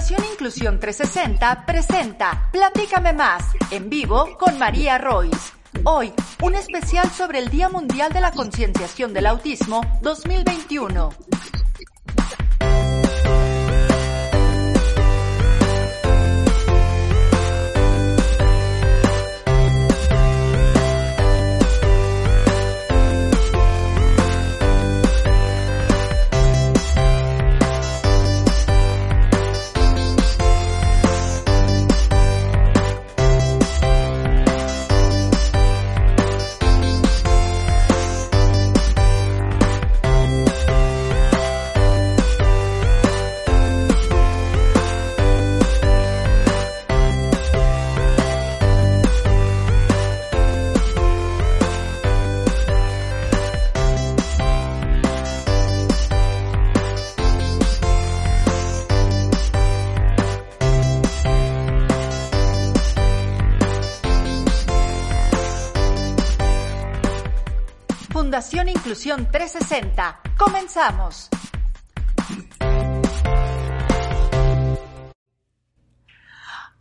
Fundación Inclusión 360 presenta Platícame más, en vivo con María Royce. Hoy, un especial sobre el Día Mundial de la Concienciación del Autismo 2021. Fundación Inclusión 360. Comenzamos.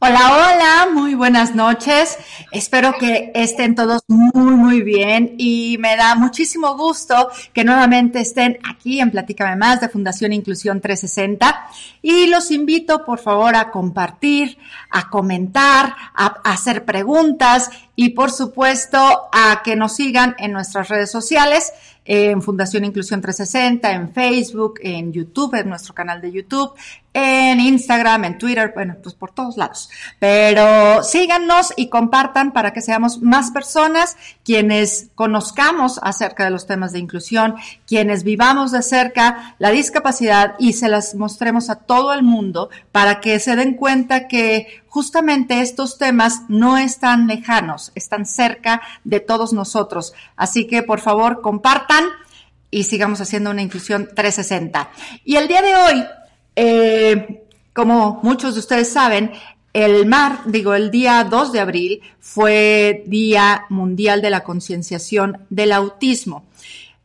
Hola, hola, muy buenas noches. Espero que estén todos muy, muy bien y me da muchísimo gusto que nuevamente estén aquí en Platícame Más de Fundación Inclusión 360 y los invito por favor a compartir, a comentar, a, hacer preguntas y por supuesto a que nos sigan en nuestras redes sociales en Fundación Inclusión 360, en Facebook, en YouTube, en nuestro canal de YouTube, en Instagram, en Twitter, bueno, pues por todos lados. Pero síganos y compartan para que seamos más personas quienes conozcamos acerca de los temas de inclusión, quienes vivamos de cerca la discapacidad y se las mostremos a todo el mundo para que se den cuenta que justamente estos temas no están lejanos, están cerca de todos nosotros. Así que por favor compartan y sigamos haciendo una inclusión 360. Y el día de hoy, eh, como muchos de ustedes saben, el mar, digo, el día 2 de abril fue Día Mundial de la Concienciación del Autismo.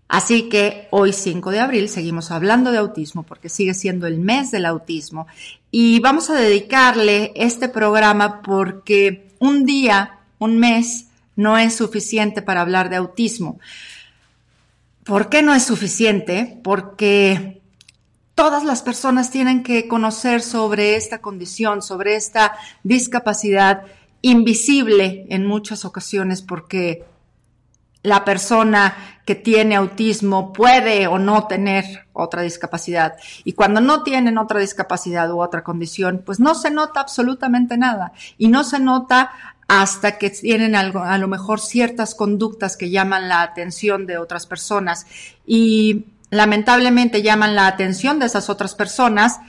Así que hoy 5 de abril seguimos hablando de autismo porque sigue siendo el mes del autismo y vamos a dedicarle este programa porque un día, un mes, no es suficiente para hablar de autismo. ¿Por qué no es suficiente? Porque todas las personas tienen que conocer sobre esta condición, sobre esta discapacidad invisible en muchas ocasiones porque la persona que tiene autismo puede o no tener otra discapacidad. Y cuando no tienen otra discapacidad u otra condición, pues no se nota absolutamente nada. Y no se nota hasta que tienen algo, a lo mejor ciertas conductas que llaman la atención de otras personas. Y lamentablemente llaman la atención de esas otras personas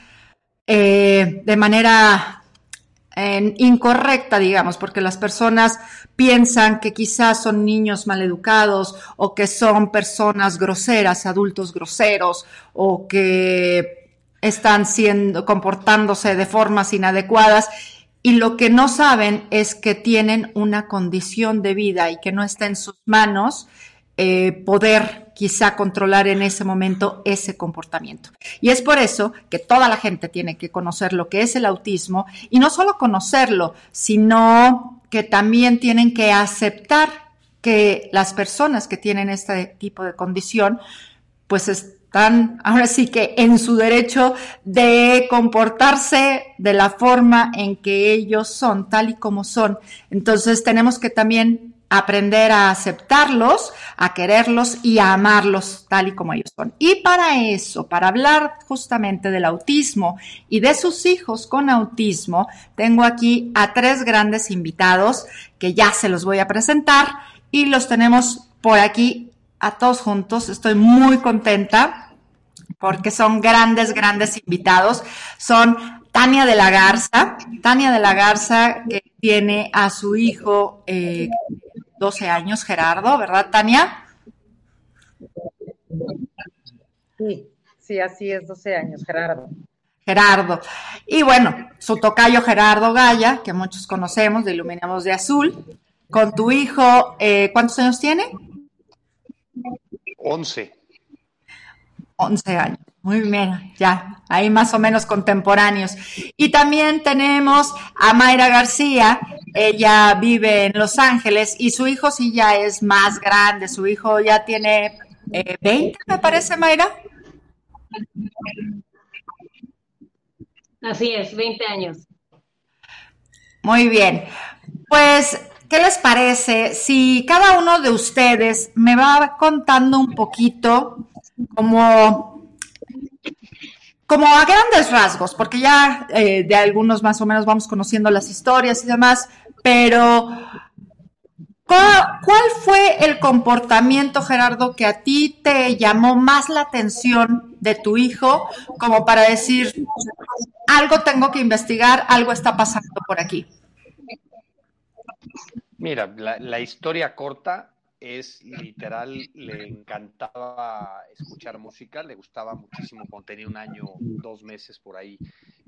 eh, de manera incorrecta, digamos, porque las personas piensan que quizás son niños maleducados o que son personas groseras, adultos groseros o que están siendo comportándose de formas inadecuadas y lo que no saben es que tienen una condición de vida y que no está en sus manos eh, poder quizá controlar en ese momento ese comportamiento. Y es por eso que toda la gente tiene que conocer lo que es el autismo y no solo conocerlo, sino que también tienen que aceptar que las personas que tienen este tipo de condición, pues están ahora sí que en su derecho de comportarse de la forma en que ellos son, tal y como son. Entonces tenemos que también aprender a aceptarlos, a quererlos y a amarlos tal y como ellos son. Y para eso, para hablar justamente del autismo y de sus hijos con autismo, tengo aquí a tres grandes invitados que ya se los voy a presentar y los tenemos por aquí a todos juntos. Estoy muy contenta porque son grandes, grandes invitados. Son Tania de la Garza, Tania de la Garza que tiene a su hijo eh, 12 años, Gerardo, ¿verdad, Tania? Sí, sí, así es, 12 años, Gerardo. Gerardo. Y bueno, su tocayo Gerardo Gaya, que muchos conocemos de Iluminamos de Azul, con tu hijo, eh, ¿cuántos años tiene? 11. 11 años. Muy bien, ya, ahí más o menos contemporáneos. Y también tenemos a Mayra García, ella vive en Los Ángeles y su hijo sí ya es más grande, su hijo ya tiene 20, eh, me parece, Mayra. Así es, 20 años. Muy bien. Pues, ¿qué les parece si cada uno de ustedes me va contando un poquito como, como a grandes rasgos, porque ya eh, de algunos más o menos vamos conociendo las historias y demás, pero ¿cuál fue el comportamiento, Gerardo, que a ti te llamó más la atención de tu hijo como para decir, algo tengo que investigar, algo está pasando por aquí? Mira, la, historia corta es literal, le encantaba escuchar música, le gustaba muchísimo cuando tenía un año, dos meses por ahí,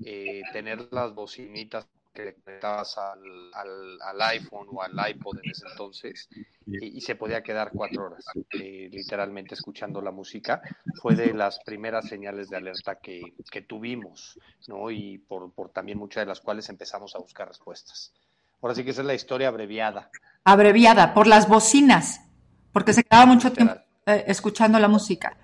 eh, tener las bocinitas que le conectabas al, al, iPhone o al iPod en ese entonces y, se podía quedar cuatro horas eh, literalmente escuchando la música. Fue de las primeras señales de alerta que, que tuvimos, ¿no? Y por, por también muchas de las cuales empezamos a buscar respuestas. Ahora sí que esa es la historia abreviada. Abreviada, por las bocinas, porque se quedaba mucho tiempo eh, escuchando la música.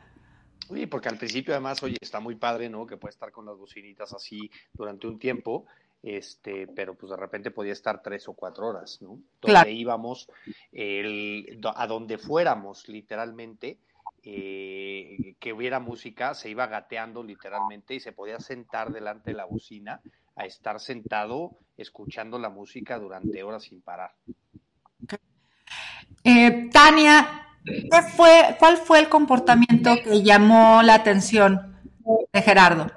Oye, porque al principio además, oye, está muy padre, ¿no? Que puede estar con las bocinitas así durante un tiempo, este, pero pues de repente podía estar tres o cuatro horas, ¿no? Donde íbamos, el, a donde fuéramos, literalmente, eh, que hubiera música, se iba gateando literalmente y se podía sentar delante de la bocina a estar sentado escuchando la música durante horas sin parar. Eh, Tania, ¿qué fue, ¿cuál fue el comportamiento que llamó la atención de Gerardo?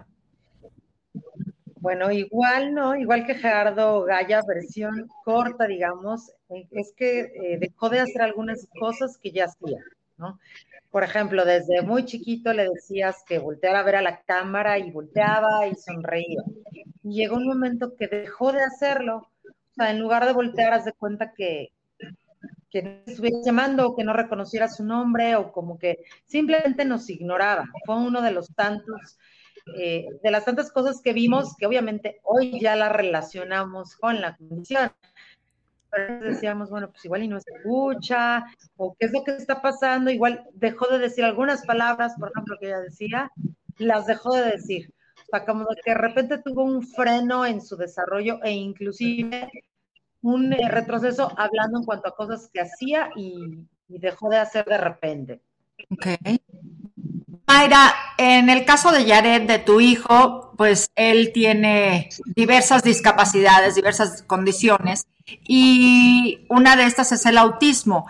Bueno, igual, ¿no? Igual que Gerardo Gaya, versión corta, digamos, eh, es que eh, dejó de hacer algunas cosas que ya hacía, ¿no? Por ejemplo, desde muy chiquito le decías que volteara a ver a la cámara y volteaba y sonreía. Y llegó un momento que dejó de hacerlo. O sea, en lugar de voltear, haz de cuenta que, que no estuviera llamando o que no reconociera su nombre o como que simplemente nos ignoraba. Fue uno de los tantos, eh, de las tantas cosas que vimos que obviamente hoy ya la relacionamos con la condición decíamos, bueno, pues igual y no escucha, o qué es lo que está pasando, igual dejó de decir algunas palabras, por ejemplo, que ella decía, las dejó de decir. O sea, como que de repente tuvo un freno en su desarrollo e inclusive un eh, retroceso hablando en cuanto a cosas que hacía y, dejó de hacer de repente. Ok. Mayra, en el caso de Yared, de tu hijo, pues él tiene diversas discapacidades, diversas condiciones, y una de estas es el autismo.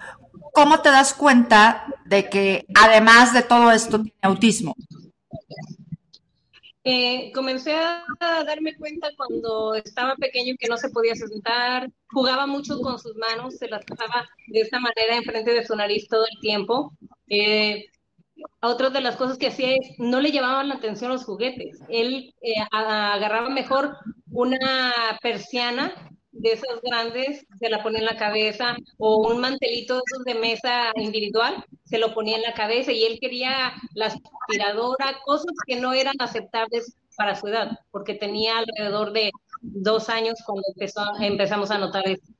¿Cómo te das cuenta de que además de todo esto tiene autismo? Eh, comencé a darme cuenta cuando estaba pequeño que no se podía sentar, jugaba mucho con sus manos, se las pasaba de esta manera enfrente de su nariz todo el tiempo. Eh, otra de las cosas que hacía es, no le llamaban la atención los juguetes. Él eh, agarraba mejor una persiana de esas grandes, se la ponía en la cabeza, o un mantelito de mesa individual, se lo ponía en la cabeza y él quería la aspiradora, cosas que no eran aceptables para su edad, porque tenía alrededor de dos años cuando empezó, empezamos a notar esto.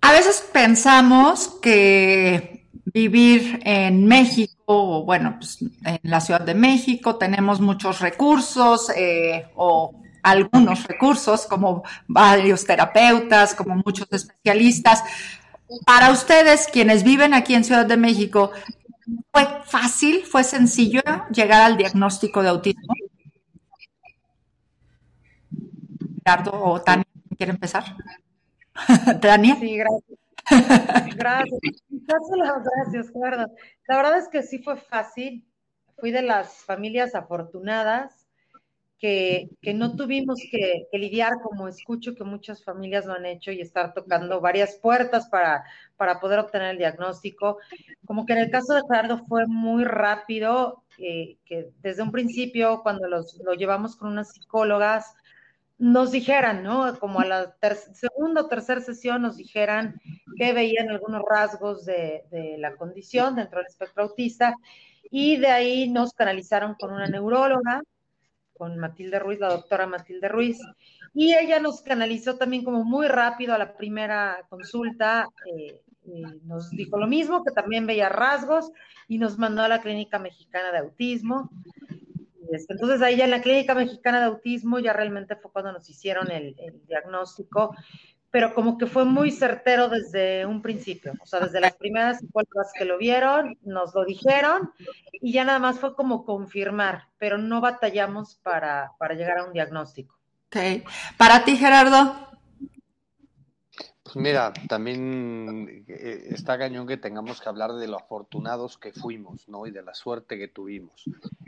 A veces pensamos que vivir en México, o bueno, pues en la Ciudad de México tenemos muchos recursos eh, o algunos recursos, como varios terapeutas, como muchos especialistas. Para ustedes, quienes viven aquí en Ciudad de México, ¿fue fácil, fue sencillo llegar al diagnóstico de autismo? Ricardo o Tania, ¿quiere empezar? Tania. Sí, gracias. Gracias. Gracias, Gerardo. La verdad es que sí fue fácil. Fui de las familias afortunadas que, no tuvimos que, lidiar, como escucho que muchas familias lo han hecho, y estar tocando varias puertas para, para poder obtener el diagnóstico. Como que en el caso de Gerardo fue muy rápido, eh, que desde un principio, cuando los, lo llevamos con unas psicólogas, nos dijeran, ¿no? Como a la segunda o tercera sesión nos dijeran que veían algunos rasgos de, la condición dentro del espectro autista Y de ahí nos canalizaron con una neuróloga, con Matilde Ruiz, la doctora Matilde Ruiz, y ella nos canalizó también como muy rápido a la primera consulta. Eh, nos dijo lo mismo, que también veía rasgos y nos mandó a la Clínica Mexicana de Autismo. Este, entonces ahí ya en la Clínica Mexicana de Autismo ya realmente fue cuando nos hicieron el, diagnóstico, pero como que fue muy certero desde un principio, o sea, desde las primeras psicólogas que lo vieron, nos lo dijeron y ya nada más fue como confirmar, pero no batallamos para, para llegar a un diagnóstico. Ok. Para ti, Gerardo, pues mira, también eh, está cañón que tengamos que hablar de lo afortunados que fuimos, ¿no? Y de la suerte que tuvimos.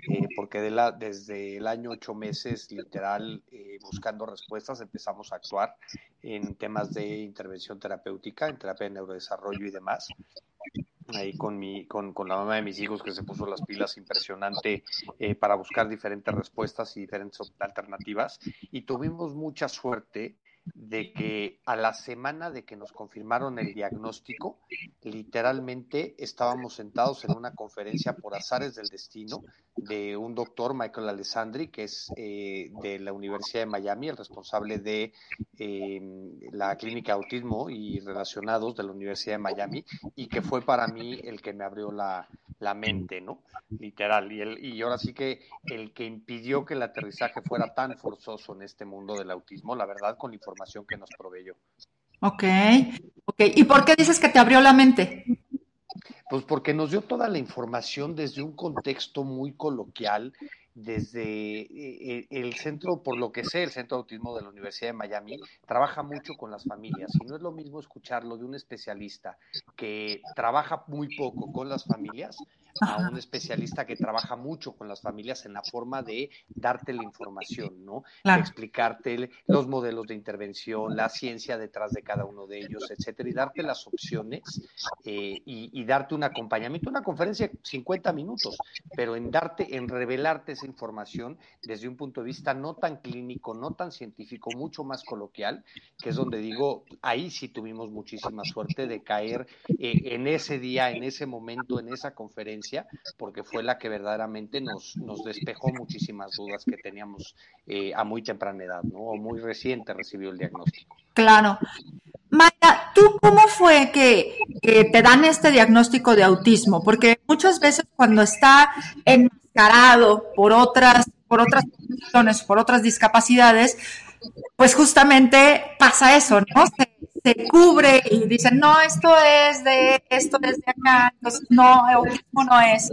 Eh, porque de la, desde el año ocho meses, literal, eh, buscando respuestas, empezamos a actuar en temas de intervención terapéutica, en terapia de neurodesarrollo y demás. Ahí con, mi, con, con la mamá de mis hijos que se puso las pilas impresionante para buscar diferentes respuestas y diferentes alternativas. Y tuvimos mucha suerte de que a la semana de que nos confirmaron el diagnóstico, literalmente estábamos sentados en una conferencia por azares del destino de un doctor, Michael Alessandri, que es eh, de la Universidad de Miami, el responsable de em, la clínica autismo y relacionados de la Universidad de Miami, y que fue para mí el que me abrió la, mente, ¿no? Literal. Y, el, y ahora sí que el que impidió que el aterrizaje fuera tan forzoso en este mundo del autismo, la verdad, con la información que nos proveyó. Ok, ok. ¿Y por qué dices que te abrió la mente? Pues porque nos dio toda la información desde un contexto muy coloquial, desde eh, eh, el centro, por lo que sé, el Centro de Autismo de la Universidad de Miami, trabaja mucho con las familias y no es lo mismo escucharlo de un especialista que trabaja muy poco con las familias a un especialista que trabaja mucho con las familias en la forma de darte la información, ¿no? De explicarte los modelos de intervención, la ciencia detrás de cada uno de ellos, etcétera, y darte las opciones eh, y, darte un acompañamiento, una conferencia de 50 minutos, pero en darte, en revelarte esa información desde un punto de vista no tan clínico, no tan científico, mucho más coloquial, que es donde digo, ahí sí tuvimos muchísima suerte de caer eh, en ese día, en ese momento, en esa conferencia porque fue la que verdaderamente nos, nos despejó muchísimas dudas que teníamos eh, a muy temprana edad, ¿no? O muy reciente recibió el diagnóstico. Claro. Maya, ¿tú cómo fue que, te dan este diagnóstico de autismo? Porque muchas veces cuando está enmascarado por otras, por otras condiciones, por otras discapacidades, pues justamente pasa eso, ¿no? Cubre y dicen, no, esto es de, esto es de acá, entonces no, autismo no es.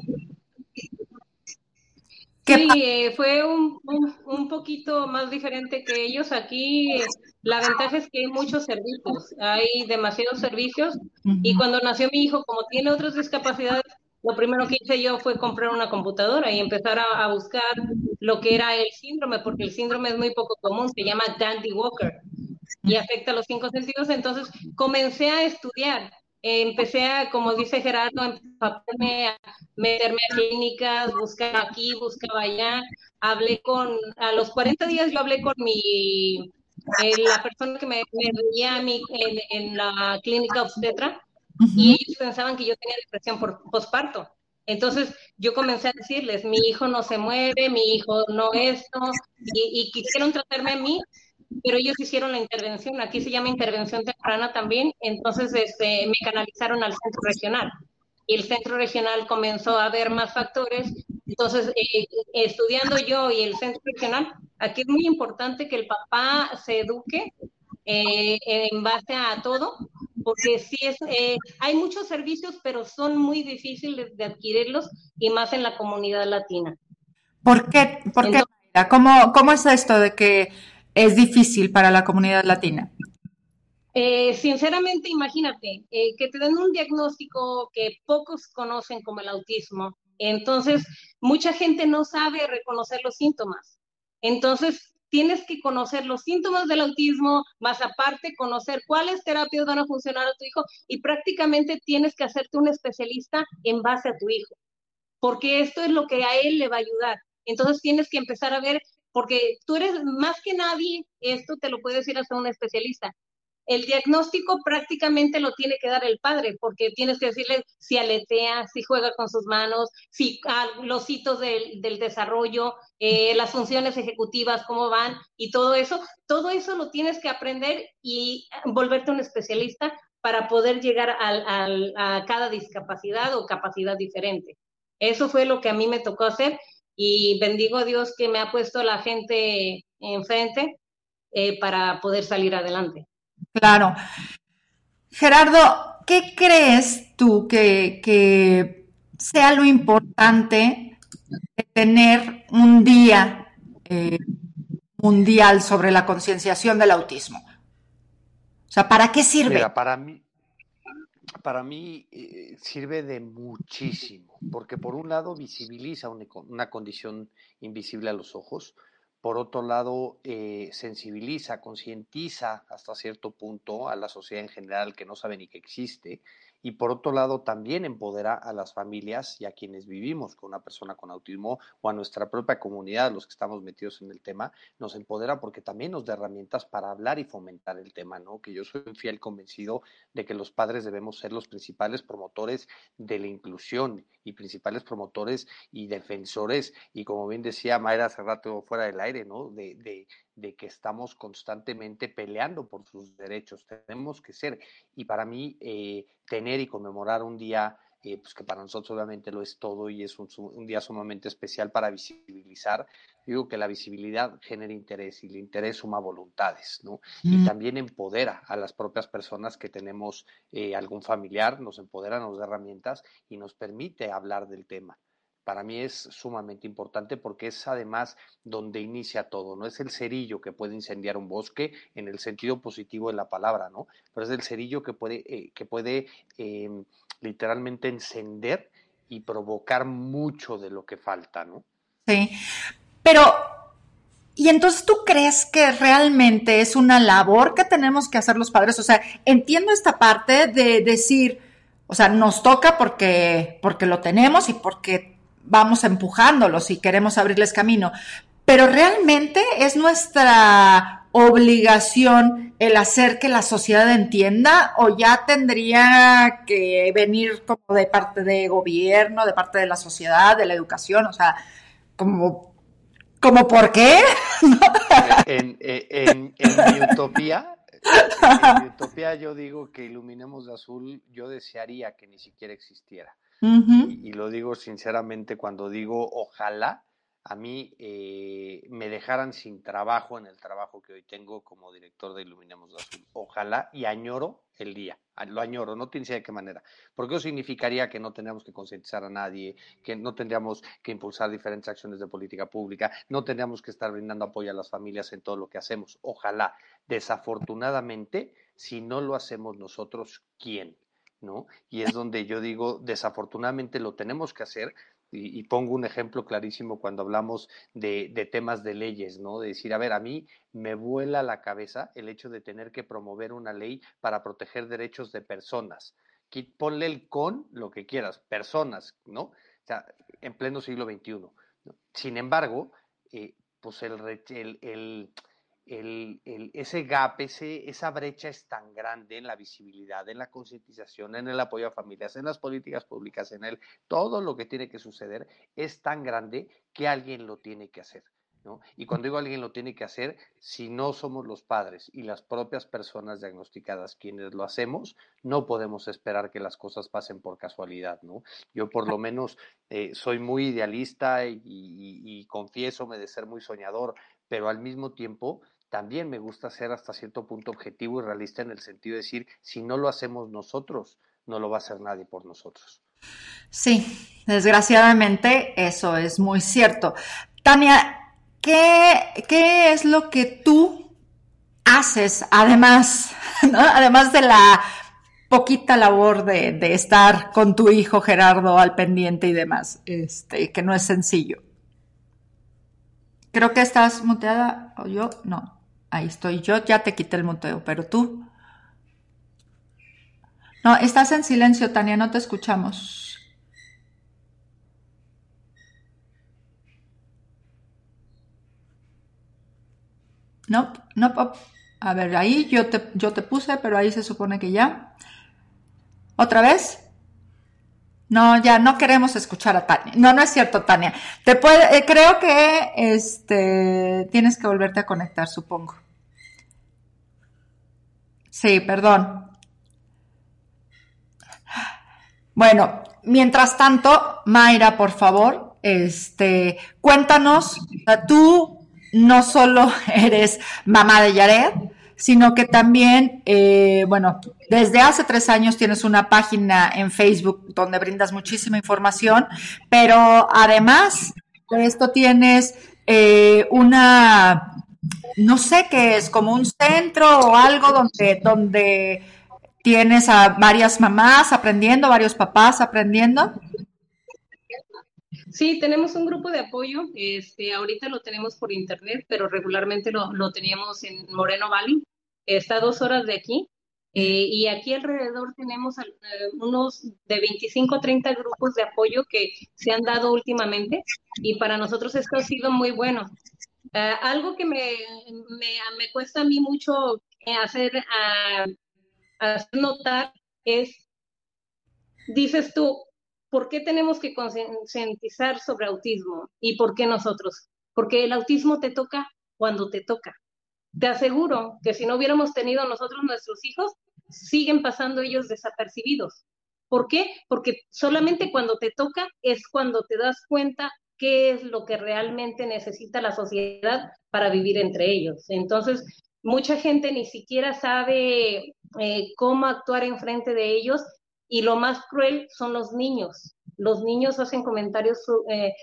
Sí, eh, fue un, un, poquito más diferente que ellos. Aquí la ventaja es que hay muchos servicios, hay demasiados servicios. Y cuando nació mi hijo, como tiene otras discapacidades, lo primero que hice yo fue comprar una computadora y empezar a, a buscar lo que era el síndrome, porque el síndrome es muy poco común, se llama Dandy Walker y afecta los cinco sentidos. Entonces comencé a estudiar, empecé a, como dice Gerardo, a meterme a clínicas, buscar aquí, buscaba allá. Hablé con, a los 40 días yo hablé con mi, eh, la persona que me, veía a mí en, la clínica obstetra y ellos pensaban que yo tenía depresión por posparto. Entonces yo comencé a decirles, mi hijo no se mueve, mi hijo no esto, y, y quisieron tratarme a mí pero ellos hicieron la intervención, aquí se llama intervención temprana también, entonces este, me canalizaron al centro regional y el centro regional comenzó a ver más factores, entonces eh, estudiando yo y el centro regional, aquí es muy importante que el papá se eduque eh, en base a todo, porque sí es, eh, hay muchos servicios, pero son muy difíciles de adquirirlos y más en la comunidad latina. ¿Por qué? ¿Por qué? ¿Cómo, ¿Cómo es esto de que es difícil para la comunidad latina? Eh, sinceramente, imagínate eh, que te den un diagnóstico que pocos conocen como el autismo. Entonces, mucha gente no sabe reconocer los síntomas. Entonces, tienes que conocer los síntomas del autismo, más aparte conocer cuáles terapias van a funcionar a tu hijo y prácticamente tienes que hacerte un especialista en base a tu hijo, porque esto es lo que a él le va a ayudar. Entonces tienes que empezar a ver porque tú eres más que nadie, esto te lo puede decir hasta un especialista, el diagnóstico prácticamente lo tiene que dar el padre, porque tienes que decirle si aletea, si juega con sus manos, si ah, los hitos del, desarrollo, eh, las funciones ejecutivas, cómo van y todo eso. Todo eso lo tienes que aprender y volverte un especialista para poder llegar a cada discapacidad o capacidad diferente. Eso fue lo que a mí me tocó hacer y bendigo a Dios que me ha puesto la gente enfrente eh, para poder salir adelante. Claro. Gerardo, ¿qué crees tú que, sea lo importante de tener un día eh, mundial sobre la concienciación del autismo? O sea, ¿para qué sirve? Mira, para mí, para mí eh, sirve de muchísimo, porque por un lado visibiliza una, condición invisible a los ojos, por otro lado, eh, sensibiliza, concientiza hasta cierto punto a la sociedad en general que no sabe ni que existe, y por otro lado también empodera a las familias y a quienes vivimos con una persona con autismo o a nuestra propia comunidad, los que estamos metidos en el tema, nos empodera porque también nos da herramientas para hablar y fomentar el tema, ¿no? Que yo soy un fiel convencido de que los padres debemos ser los principales promotores de la inclusión y principales promotores y defensores y como bien decía Mayra hace rato fuera del aire, ¿no? De, de, de que estamos constantemente peleando por sus derechos. Tenemos que ser, y para mí, eh, tener y conmemorar un día, eh, pues que para nosotros obviamente lo es todo y es un, un, día sumamente especial para visibilizar. Digo que la visibilidad genera interés y el interés suma voluntades, ¿no? Y mm. también empodera a las propias personas que tenemos eh, algún familiar, nos empodera, nos da herramientas y nos permite hablar del tema para mí es sumamente importante porque es además donde inicia todo, no es el cerillo que puede incendiar un bosque en el sentido positivo de la palabra, ¿no? Pero es el cerillo que puede, eh, que puede em, literalmente encender y provocar mucho de lo que falta, ¿no? Sí, pero ¿Y entonces tú crees que realmente es una labor que tenemos que hacer los padres? O sea, entiendo esta parte de decir, o sea, nos toca porque, porque lo tenemos y porque vamos empujándolos y queremos abrirles camino. Pero realmente es nuestra obligación el hacer que la sociedad entienda o ya tendría que venir como de parte de gobierno, de parte de la sociedad, de la educación, o sea, como, como por qué? en, mi utopía, en mi utopía yo digo que iluminemos de azul, yo desearía que ni siquiera existiera y, lo digo sinceramente cuando digo ojalá a mí eh, me dejaran sin trabajo en el trabajo que hoy tengo como director de Iluminemos Azul. Ojalá y añoro el día, lo añoro, no tiene de qué manera, porque eso significaría que no tendríamos que concientizar a nadie, que no tendríamos que impulsar diferentes acciones de política pública, no tendríamos que estar brindando apoyo a las familias en todo lo que hacemos. Ojalá, desafortunadamente, si no lo hacemos nosotros, ¿quién? ¿No? Y es donde yo digo, desafortunadamente lo tenemos que hacer, y, pongo un ejemplo clarísimo cuando hablamos de, de, temas de leyes, ¿no? De decir, a ver, a mí me vuela la cabeza el hecho de tener que promover una ley para proteger derechos de personas. Ponle el con lo que quieras, personas, ¿no? O sea, en pleno siglo XXI. Sin embargo, eh, pues el, el el, ese gap, ese, esa brecha es tan grande en la visibilidad, en la concientización, en el apoyo a familias, en las políticas públicas, en el todo lo que tiene que suceder es tan grande que alguien lo tiene que hacer. ¿no? Y cuando digo alguien lo tiene que hacer, si no somos los padres y las propias personas diagnosticadas quienes lo hacemos, no podemos esperar que las cosas pasen por casualidad. ¿no? Yo por lo menos eh, soy muy idealista y, y confieso me de ser muy soñador, pero al mismo tiempo también me gusta ser hasta cierto punto objetivo y realista en el sentido de decir, si no lo hacemos nosotros, no lo va a hacer nadie por nosotros. Sí, desgraciadamente eso es muy cierto. Tania, ¿qué, qué es lo que tú haces además, además de la poquita labor de, de, estar con tu hijo Gerardo al pendiente y demás, este, que no es sencillo? Creo que estás muteada o yo no. Ahí estoy. Yo ya te quité el muteo, pero tú. No, estás en silencio, Tania, no te escuchamos. No, no, A ver, ahí yo te, yo te puse, pero ahí se supone que ya. ¿Otra vez? No, ya no queremos escuchar a Tania. No, no es cierto, Tania. Te puede, eh, creo que este tienes que volverte a conectar, supongo. Sí, perdón. Bueno, mientras tanto, Mayra, por favor, este, cuéntanos, tú no solo eres mamá de Yared, sino que también, eh, bueno, desde hace tres años tienes una página en Facebook donde brindas muchísima información, pero además de esto tienes eh, una, no sé qué es, como un centro o algo donde, donde tienes a varias mamás aprendiendo, varios papás aprendiendo. Sí, tenemos un grupo de apoyo. Este, ahorita lo tenemos por internet, pero regularmente lo, lo teníamos en Moreno Valley. Está a dos horas de aquí. Eh, y aquí alrededor tenemos eh, unos de 25 o 30 grupos de apoyo que se han dado últimamente y para nosotros esto ha sido muy bueno. Eh, algo que me, me, me, cuesta a mí mucho hacer, hacer notar es, dices tú, ¿por qué tenemos que concientizar sobre autismo? ¿Y por qué nosotros? Porque el autismo te toca cuando te toca. Te aseguro que si no hubiéramos tenido nosotros nuestros hijos, siguen pasando ellos desapercibidos. ¿Por qué? Porque solamente cuando te toca es cuando te das cuenta qué es lo que realmente necesita la sociedad para vivir entre ellos. Entonces, mucha gente ni siquiera sabe eh, cómo actuar en frente de ellos y lo más cruel son los niños. Los niños hacen comentarios eh,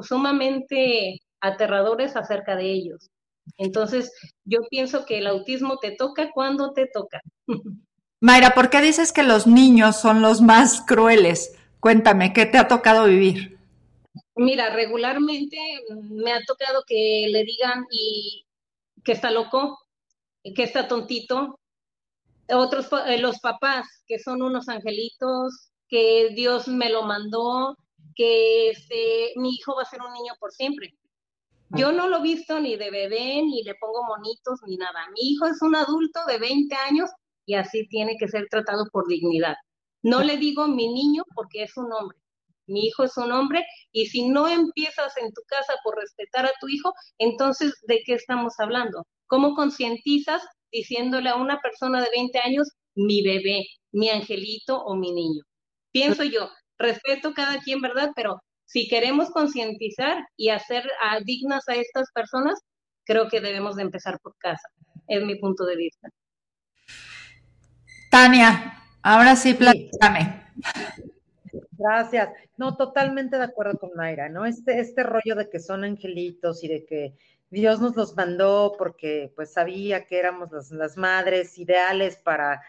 sumamente aterradores acerca de ellos. Entonces, yo pienso que el autismo te toca cuando te toca. Mayra, ¿por qué dices que los niños son los más crueles? Cuéntame, ¿qué te ha tocado vivir? Mira, regularmente me ha tocado que le digan y que está loco, que está tontito, otros, eh, los papás, que son unos angelitos, que Dios me lo mandó, que este, mi hijo va a ser un niño por siempre. Yo no lo he visto ni de bebé, ni le pongo monitos, ni nada. Mi hijo es un adulto de 20 años y así tiene que ser tratado por dignidad. No le digo mi niño porque es un hombre. Mi hijo es un hombre y si no empiezas en tu casa por respetar a tu hijo, entonces ¿de qué estamos hablando? ¿Cómo concientizas diciéndole a una persona de 20 años, mi bebé, mi angelito o mi niño. Pienso yo, respeto cada quien, ¿verdad? Pero si queremos concientizar y hacer dignas a estas personas, creo que debemos de empezar por casa. Es mi punto de vista. Tania, ahora sí, platícame. Gracias. No, totalmente de acuerdo con Mayra, ¿no? Este, este rollo de que son angelitos y de que Dios nos los mandó porque pues sabía que éramos las, madres ideales para,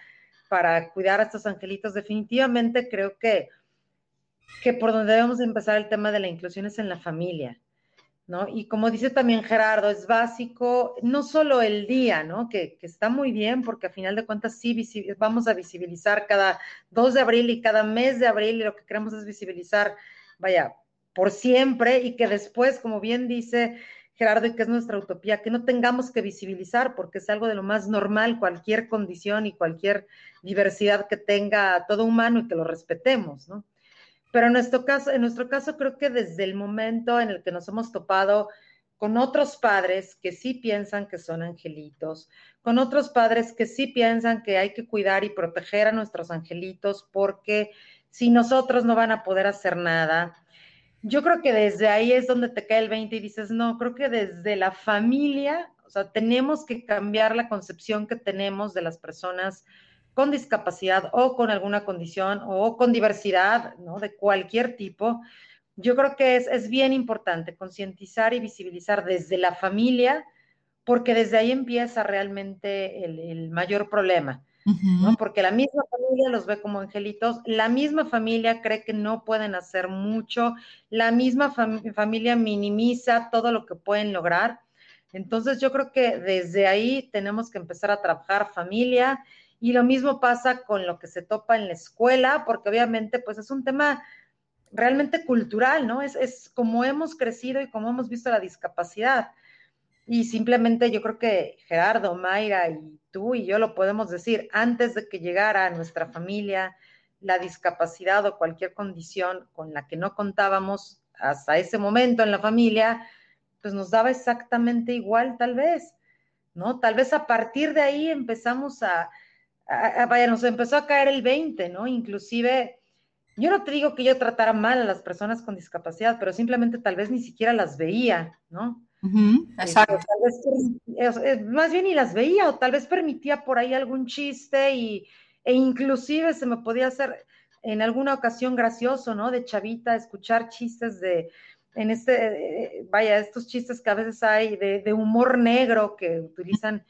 para cuidar a estos angelitos. Definitivamente creo que, que por donde debemos empezar el tema de la inclusión es en la familia, ¿no? Y como dice también Gerardo, es básico, no solo el día, ¿no? Que, que está muy bien porque a final de cuentas sí vamos a visibilizar cada 2 de abril y cada mes de abril y lo que queremos es visibilizar, vaya, por siempre y que después, como bien dice Gerardo, y que es nuestra utopía, que no tengamos que visibilizar, porque es algo de lo más normal, cualquier condición y cualquier diversidad que tenga todo humano y que lo respetemos, ¿no? Pero en nuestro caso, en nuestro caso creo que desde el momento en el que nos hemos topado con otros padres que sí piensan que son angelitos, con otros padres que sí piensan que hay que cuidar y proteger a nuestros angelitos porque si nosotros no van a poder hacer nada, yo creo que desde ahí es donde te cae el 20 y dices, no, creo que desde la familia, o sea, tenemos que cambiar la concepción que tenemos de las personas con discapacidad o con alguna condición o con diversidad, ¿no? De cualquier tipo. Yo creo que es, es bien importante concientizar y visibilizar desde la familia, porque desde ahí empieza realmente el, el mayor problema. ¿no? Porque la misma familia los ve como angelitos, la misma familia cree que no pueden hacer mucho, la misma familia minimiza todo lo que pueden lograr. Entonces yo creo que desde ahí tenemos que empezar a trabajar familia y lo mismo pasa con lo que se topa en la escuela, porque obviamente pues es un tema realmente cultural, ¿no? Es, es como hemos crecido y como hemos visto la discapacidad Y simplemente yo creo que Gerardo, Mayra y tú y yo lo podemos decir, antes de que llegara a nuestra familia la discapacidad o cualquier condición con la que no contábamos hasta ese momento en la familia, pues nos daba exactamente igual tal vez, ¿no? Tal vez a partir de ahí empezamos a, vaya, nos empezó a caer el 20, ¿no? Inclusive, yo no te digo que yo tratara mal a las personas con discapacidad, pero simplemente tal vez ni siquiera las veía, ¿no? exacto. más bien ni las veía o tal vez permitía por ahí algún chiste y, e inclusive se me podía hacer en alguna ocasión gracioso, ¿no? De chavita, escuchar chistes de, en este, vaya, estos chistes que a veces hay de, humor negro que utilizan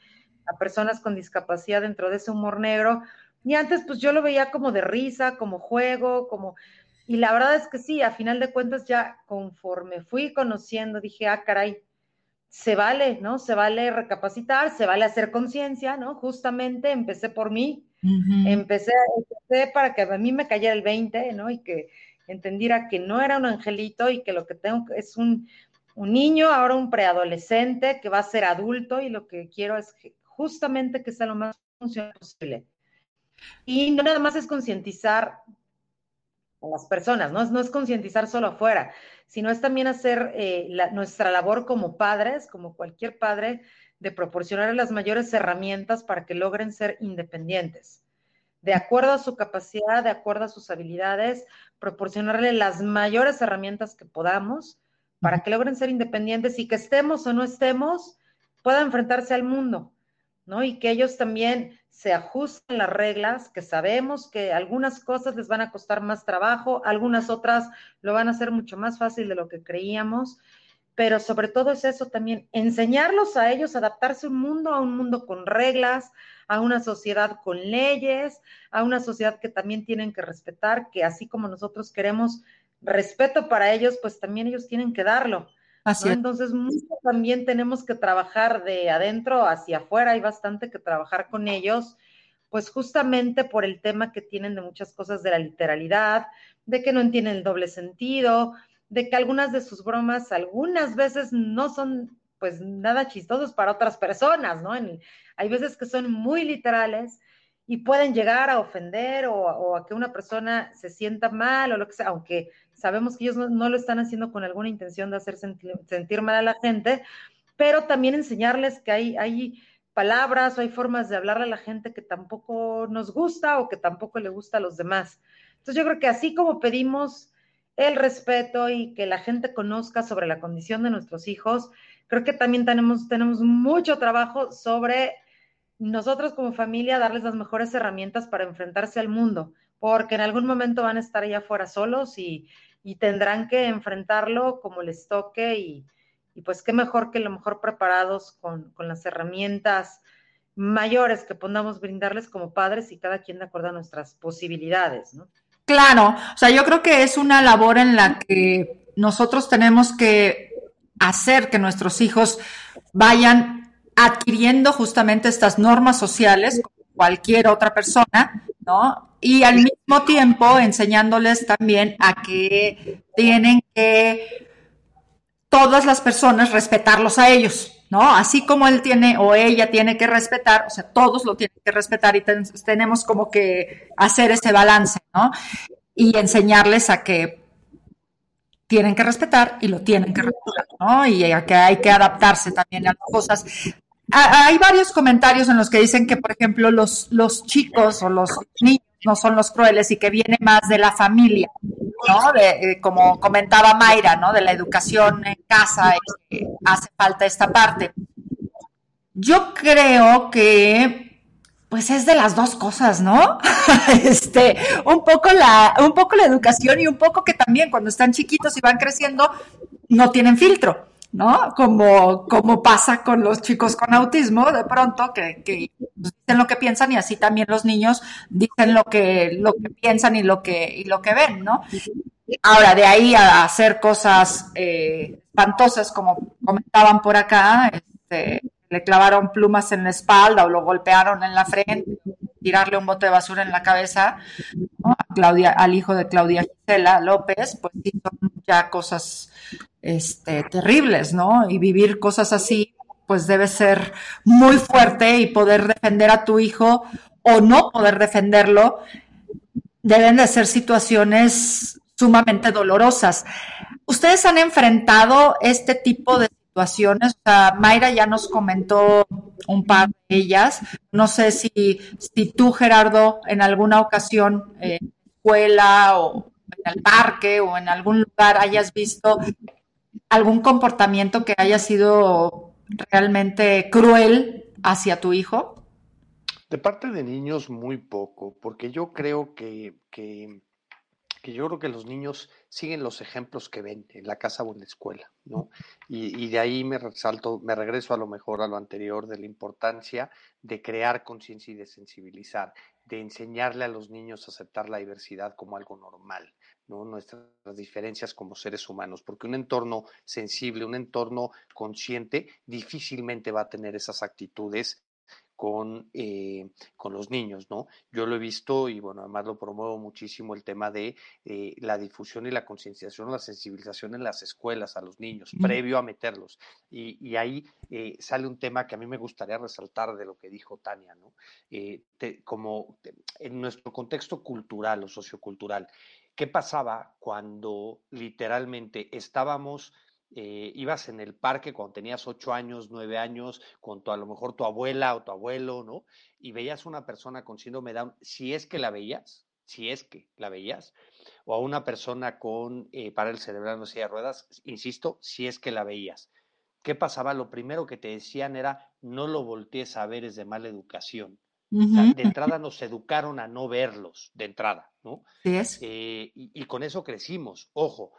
a personas con discapacidad dentro de ese humor negro. Y antes, pues yo lo veía como de risa, como juego, como... Y la verdad es que sí, a final de cuentas ya conforme fui conociendo, dije, ah, caray, se vale, ¿no? Se vale recapacitar, se vale hacer conciencia, ¿no? Justamente empecé por mí, empecé, empecé para que a mí me cayera el 20, ¿no? Y que entendiera que no era un angelito y que lo que tengo es un, niño, ahora un preadolescente que va a ser adulto y lo que quiero es justamente que sea lo más funcional posible. Y no nada más es concientizar a las personas, no es, no es concientizar solo afuera, sino es también hacer eh, nuestra labor como padres, como cualquier padre, de proporcionar las mayores herramientas para que logren ser independientes. De acuerdo a su capacidad, de acuerdo a sus habilidades, proporcionarle las mayores herramientas que podamos para que logren ser independientes y que estemos o no estemos, puedan enfrentarse al mundo, ¿no? Y que ellos también se ajusten las reglas, que sabemos que algunas cosas les van a costar más trabajo, algunas otras lo van a hacer mucho más fácil de lo que creíamos, pero sobre todo es eso también, enseñarlos a ellos a adaptarse un mundo, a un mundo con reglas, a una sociedad con leyes, a una sociedad que también tienen que respetar, que así como nosotros queremos respeto para ellos, pues también ellos tienen que darlo. Así Entonces, también tenemos que trabajar de adentro hacia afuera, hay bastante que trabajar con ellos, pues justamente por el tema que tienen de muchas cosas de la literalidad, de que no entienden el doble sentido, de que algunas de sus bromas algunas veces no son pues nada chistosos para otras personas, ¿no? hay veces que son muy literales y pueden llegar a ofender o, a que una persona se sienta mal o lo que sea, aunque sabemos que ellos no, lo están haciendo con alguna intención de hacer sentir, mal a la gente, pero también enseñarles que hay, hay palabras o hay formas de hablarle a la gente que tampoco nos gusta o que tampoco le gusta a los demás. Entonces yo creo que así como pedimos el respeto y que la gente conozca sobre la condición de nuestros hijos, creo que también tenemos, tenemos mucho trabajo sobre nosotros como familia darles las mejores herramientas para enfrentarse al mundo, porque en algún momento van a estar allá afuera solos y, tendrán que enfrentarlo como les toque y, pues qué mejor que lo mejor preparados con, con, las herramientas mayores que podamos brindarles como padres y cada quien de acuerdo a nuestras posibilidades, ¿no? Claro, o sea, yo creo que es una labor en la que nosotros tenemos que hacer que nuestros hijos vayan adquiriendo justamente estas normas sociales como cualquier otra persona, ¿no? Y al mismo tiempo enseñándoles también a que tienen que todas las personas respetarlos a ellos, ¿no? Así como él tiene o ella tiene que respetar, o sea, todos lo tienen que respetar y tenemos como que hacer ese balance, ¿no? Y enseñarles a que tienen que respetar y lo tienen que respetar, ¿no? Y a que hay que adaptarse también a las cosas. Hay varios comentarios en los que dicen que, por ejemplo, los, los chicos o los niños no son los crueles y que viene más de la familia, ¿no? De, eh, como comentaba Mayra, ¿no? De la educación en casa, eh, hace falta esta parte. Yo creo que pues es de las dos cosas, ¿no? este, un poco la, un poco la educación y un poco que también cuando están chiquitos y van creciendo no tienen filtro, ¿no? Como, como pasa con los chicos con autismo, de pronto que, que dicen lo que piensan y así también los niños dicen lo que, lo que piensan y lo que, y lo que ven, ¿no? Ahora, de ahí a hacer cosas eh, espantosas, como comentaban por acá, este, le clavaron plumas en la espalda o lo golpearon en la frente, tirarle un bote de basura en la cabeza, Claudia, al hijo de Claudia Gisela López, pues sí son ya cosas este, terribles, ¿no? Y vivir cosas así, pues debe ser muy fuerte y poder defender a tu hijo o no poder defenderlo, deben de ser situaciones sumamente dolorosas. ¿Ustedes han enfrentado este tipo de situaciones? Mayra ya nos comentó un par de ellas. No sé si, si tú, Gerardo, en alguna ocasión en escuela o en el parque o en algún lugar hayas visto algún comportamiento que haya sido realmente cruel hacia tu hijo. De parte de niños, muy poco, porque yo creo que, que, yo creo que los niños siguen los ejemplos que ven en la casa o en la escuela, ¿no? Y, y de ahí me resalto, me regreso a lo mejor a lo anterior de la importancia de crear conciencia y de sensibilizar, de enseñarle a los niños a aceptar la diversidad como algo normal, ¿no? nuestras diferencias como seres humanos, porque un entorno sensible, un entorno consciente, difícilmente va a tener esas actitudes con, eh, con los niños, ¿no? Yo lo he visto y bueno, además lo promuevo muchísimo el tema de eh, la difusión y la concienciación, la sensibilización en las escuelas a los niños, previo a meterlos. Y, ahí eh, sale un tema que a mí me gustaría resaltar de lo que dijo Tania, ¿no? como en nuestro contexto cultural o sociocultural, ¿qué pasaba cuando literalmente estábamos eh, ibas en el parque cuando tenías ocho años, nueve años, con tu, a lo mejor tu abuela o tu abuelo, ¿no? Y veías una persona con síndrome Down, si es que la veías, si es que la veías, o a una persona con eh, el cerebral no silla de ruedas, insisto, si es que la veías. ¿Qué pasaba? Lo primero que te decían era, no lo voltees a ver, es de mala educación. de entrada nos educaron a no verlos, de entrada, ¿no? Sí es. Eh, y, con eso crecimos. Ojo,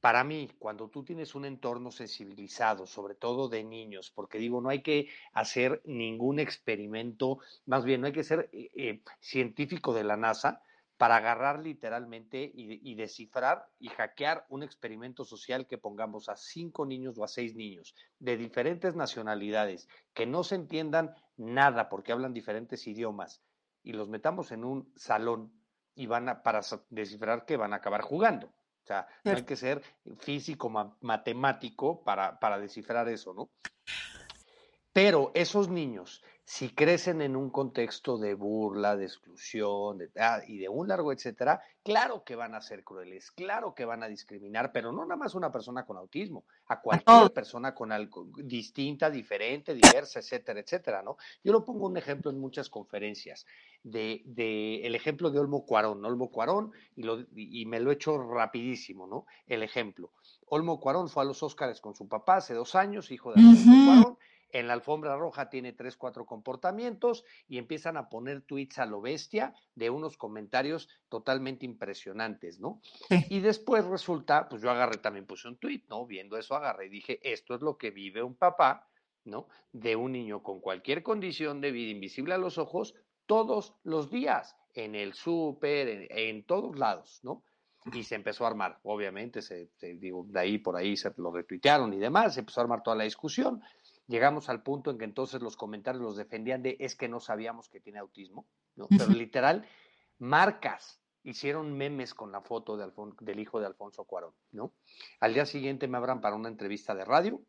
para mí, cuando tú tienes un entorno sensibilizado, sobre todo de niños, porque digo, no hay que hacer ningún experimento, más bien no hay que ser eh, eh, científico de la NASA para agarrar literalmente y, descifrar y hackear un experimento social que pongamos a cinco niños o a seis niños de diferentes nacionalidades, que no se entiendan nada porque hablan diferentes idiomas, y los metamos en un salón y van a, para descifrar que van a acabar jugando. O sea, no hay que ser físico, matemático para, para descifrar eso, ¿no? Pero esos niños si crecen en un contexto de burla, de exclusión de, ah, y de un largo etcétera, claro que van a ser crueles, claro que van a discriminar, pero no nada más una persona con autismo, a cualquier persona con algo distinta, diferente, diversa, etcétera, etcétera, ¿no? Yo lo pongo un ejemplo en muchas conferencias de, de el ejemplo de Olmo Cuarón, Olmo Cuarón, y, lo, y me lo he hecho rapidísimo, ¿no? El ejemplo. Olmo Cuarón fue a los Óscares con su papá hace dos años, hijo de Olmo Cuarón, en la alfombra roja tiene tres, cuatro comportamientos y empiezan a poner tweets a lo bestia de unos comentarios totalmente impresionantes, ¿no? Y después resulta, pues yo agarré también puse un tweet, ¿no? Viendo eso agarré y dije, esto es lo que vive un papá, ¿no? De un niño con cualquier condición de vida invisible a los ojos todos los días, en el súper, en, todos lados, ¿no? y se empezó a armar. Obviamente, se, digo, de ahí por ahí se lo retuitearon y demás, se empezó a armar toda la discusión. Llegamos al punto en que entonces los comentarios los defendían de es que no sabíamos que tiene autismo, ¿no? Pero literal, marcas hicieron memes con la foto de del hijo de Alfonso Cuarón, ¿no? Al día siguiente me abran para una entrevista de radio.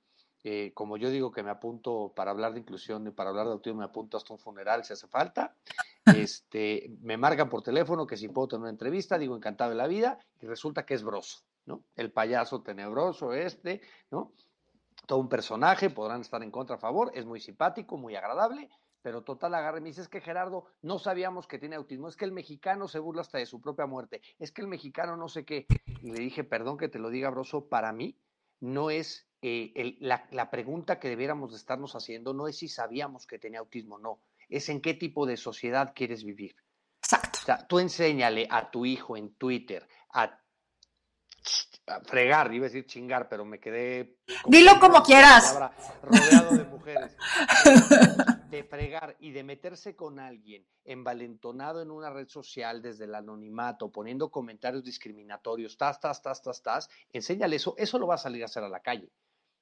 Eh, como yo digo que me apunto para hablar de inclusión y para hablar de autismo, me apunto hasta un funeral si hace falta. Este, me marcan por teléfono que si puedo tener una entrevista, digo encantado de la vida, y resulta que es broso, ¿no? El payaso tenebroso este, ¿no? Todo un personaje, podrán estar en contra a favor, es muy simpático, muy agradable, pero total agarre, me dice, es que Gerardo, no sabíamos que tiene autismo, es que el mexicano se burla hasta de su propia muerte, es que el mexicano no sé qué. Y le dije, perdón que te lo diga, Broso, para mí no es eh, la, la, pregunta que debiéramos de estarnos haciendo, no es si sabíamos que tenía autismo, no, es en qué tipo de sociedad quieres vivir. Exacto. O sea, tú enséñale a tu hijo en Twitter, a fregar, iba a decir chingar, pero me quedé. Dilo como quieras. Rodeado de mujeres. De fregar y de meterse con alguien envalentonado en una red social desde el anonimato, poniendo comentarios discriminatorios, tas, tas, tas, tas, tas, enséñale eso, eso lo va a salir a hacer a la calle.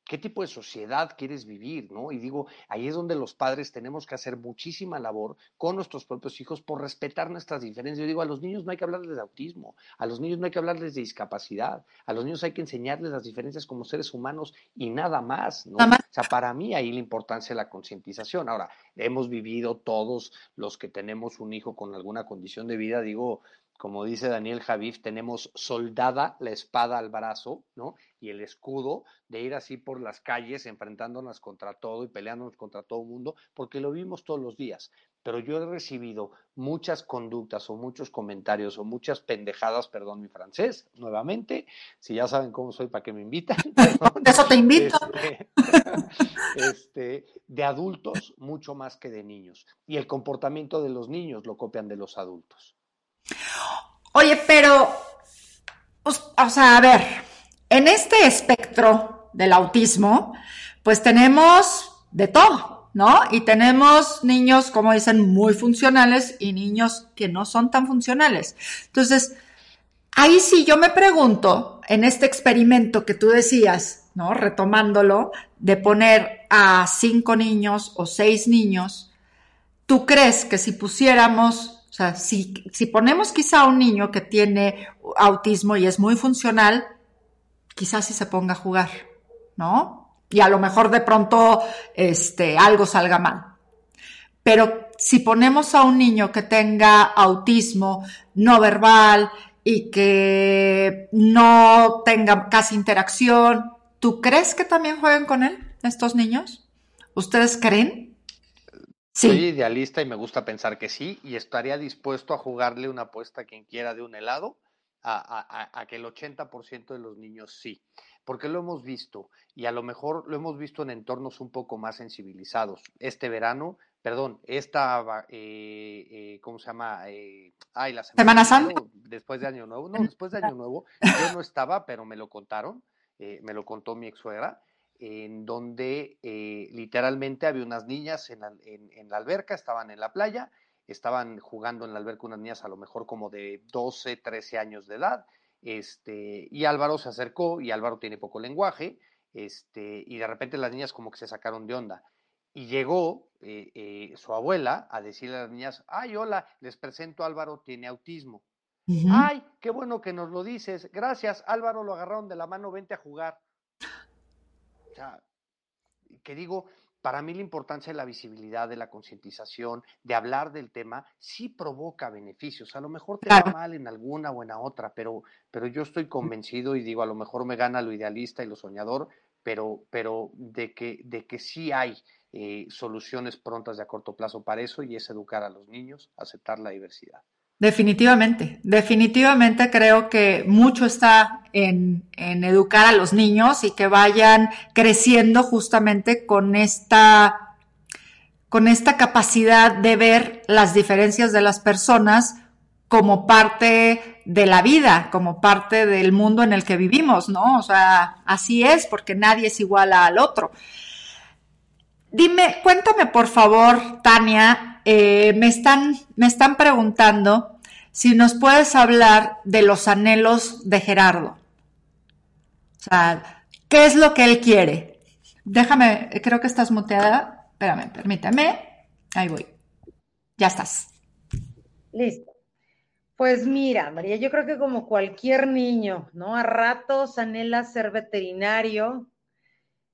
Qué tipo de sociedad quieres vivir, ¿no? Y digo, ahí es donde los padres tenemos que hacer muchísima labor con nuestros propios hijos por respetar nuestras diferencias. Yo digo, a los niños no hay que hablarles de autismo, a los niños no hay que hablarles de discapacidad, a los niños hay que enseñarles las diferencias como seres humanos y nada más, ¿no? O sea, para mí ahí la importancia de la concientización. Ahora, hemos vivido todos los que tenemos un hijo con alguna condición de vida, digo, como dice Daniel Javif, tenemos soldada la espada al brazo, ¿no? Y el escudo de ir así por las calles enfrentándonos contra todo y peleándonos contra todo el mundo, porque lo vimos todos los días. Pero yo he recibido muchas conductas o muchos comentarios o muchas pendejadas, perdón mi francés, nuevamente, si ya saben cómo soy, ¿para que me invitan? Eso te invito. Este, este, de adultos mucho más que de niños. Y el comportamiento de los niños lo copian de los adultos. Oye, pero, pues, o sea, a ver, en este espectro del autismo, pues tenemos de todo, ¿no? Y tenemos niños, como dicen, muy funcionales y niños que no son tan funcionales. Entonces, ahí sí yo me pregunto, en este experimento que tú decías, ¿no? Retomándolo, de poner a cinco niños o seis niños, ¿tú crees que si pusiéramos sea, si, si ponemos quizá a un niño que tiene autismo y es muy funcional, quizás sí se ponga a jugar, ¿no? Y a lo mejor de pronto este, algo salga mal. Pero si ponemos a un niño que tenga autismo no verbal y que no tenga casi interacción, ¿tú crees que también jueguen con él estos niños? ¿Ustedes creen? Soy idealista y me gusta pensar que sí, y estaría dispuesto a jugarle una apuesta a quien quiera de un helado, a, que el 80% de los niños sí, porque lo hemos visto, y a lo mejor lo hemos visto en entornos un poco más sensibilizados. Este verano, perdón, esta, eh, eh, ¿cómo se llama? Eh, ay, la Semana, Santa. Después de Año Nuevo, no, después de Año Nuevo, yo no estaba, pero me lo contaron, me lo contó mi ex suegra, en donde eh, literalmente había unas niñas en la, alberca, estaban en la playa, estaban jugando en la alberca unas niñas a lo mejor como de 12, 13 años de edad, este, y Álvaro se acercó, y Álvaro tiene poco lenguaje, este, y de repente las niñas como que se sacaron de onda. Y llegó eh, eh, su abuela a decirle a las niñas, ay, hola, les presento a Álvaro, tiene autismo. Ay, qué bueno que nos lo dices. Gracias, Álvaro lo agarraron de la mano, vente a jugar sea, que digo, para mí la importancia de la visibilidad, de la concientización, de hablar del tema, sí provoca beneficios. A lo mejor te va mal en alguna o en otra, pero, pero yo estoy convencido y digo, a lo mejor me gana lo idealista y lo soñador, pero, pero de, que, de que sí hay eh, soluciones prontas de a corto plazo para eso y es educar a los niños, aceptar la diversidad. Definitivamente, definitivamente creo que mucho está en, educar a los niños y que vayan creciendo justamente con esta, con esta capacidad de ver las diferencias de las personas como parte de la vida, como parte del mundo en el que vivimos, ¿no? O sea, así es, porque nadie es igual al otro. Dime, cuéntame por favor, Tania, eh, me, están, me están preguntando si nos puedes hablar de los anhelos de Gerardo. O sea, ¿qué es lo que él quiere? Déjame, creo que estás muteada. Espérame, permítame. Ahí voy. Ya estás. Listo. Pues mira, María, yo creo que como cualquier niño, ¿no? A ratos anhela ser veterinario,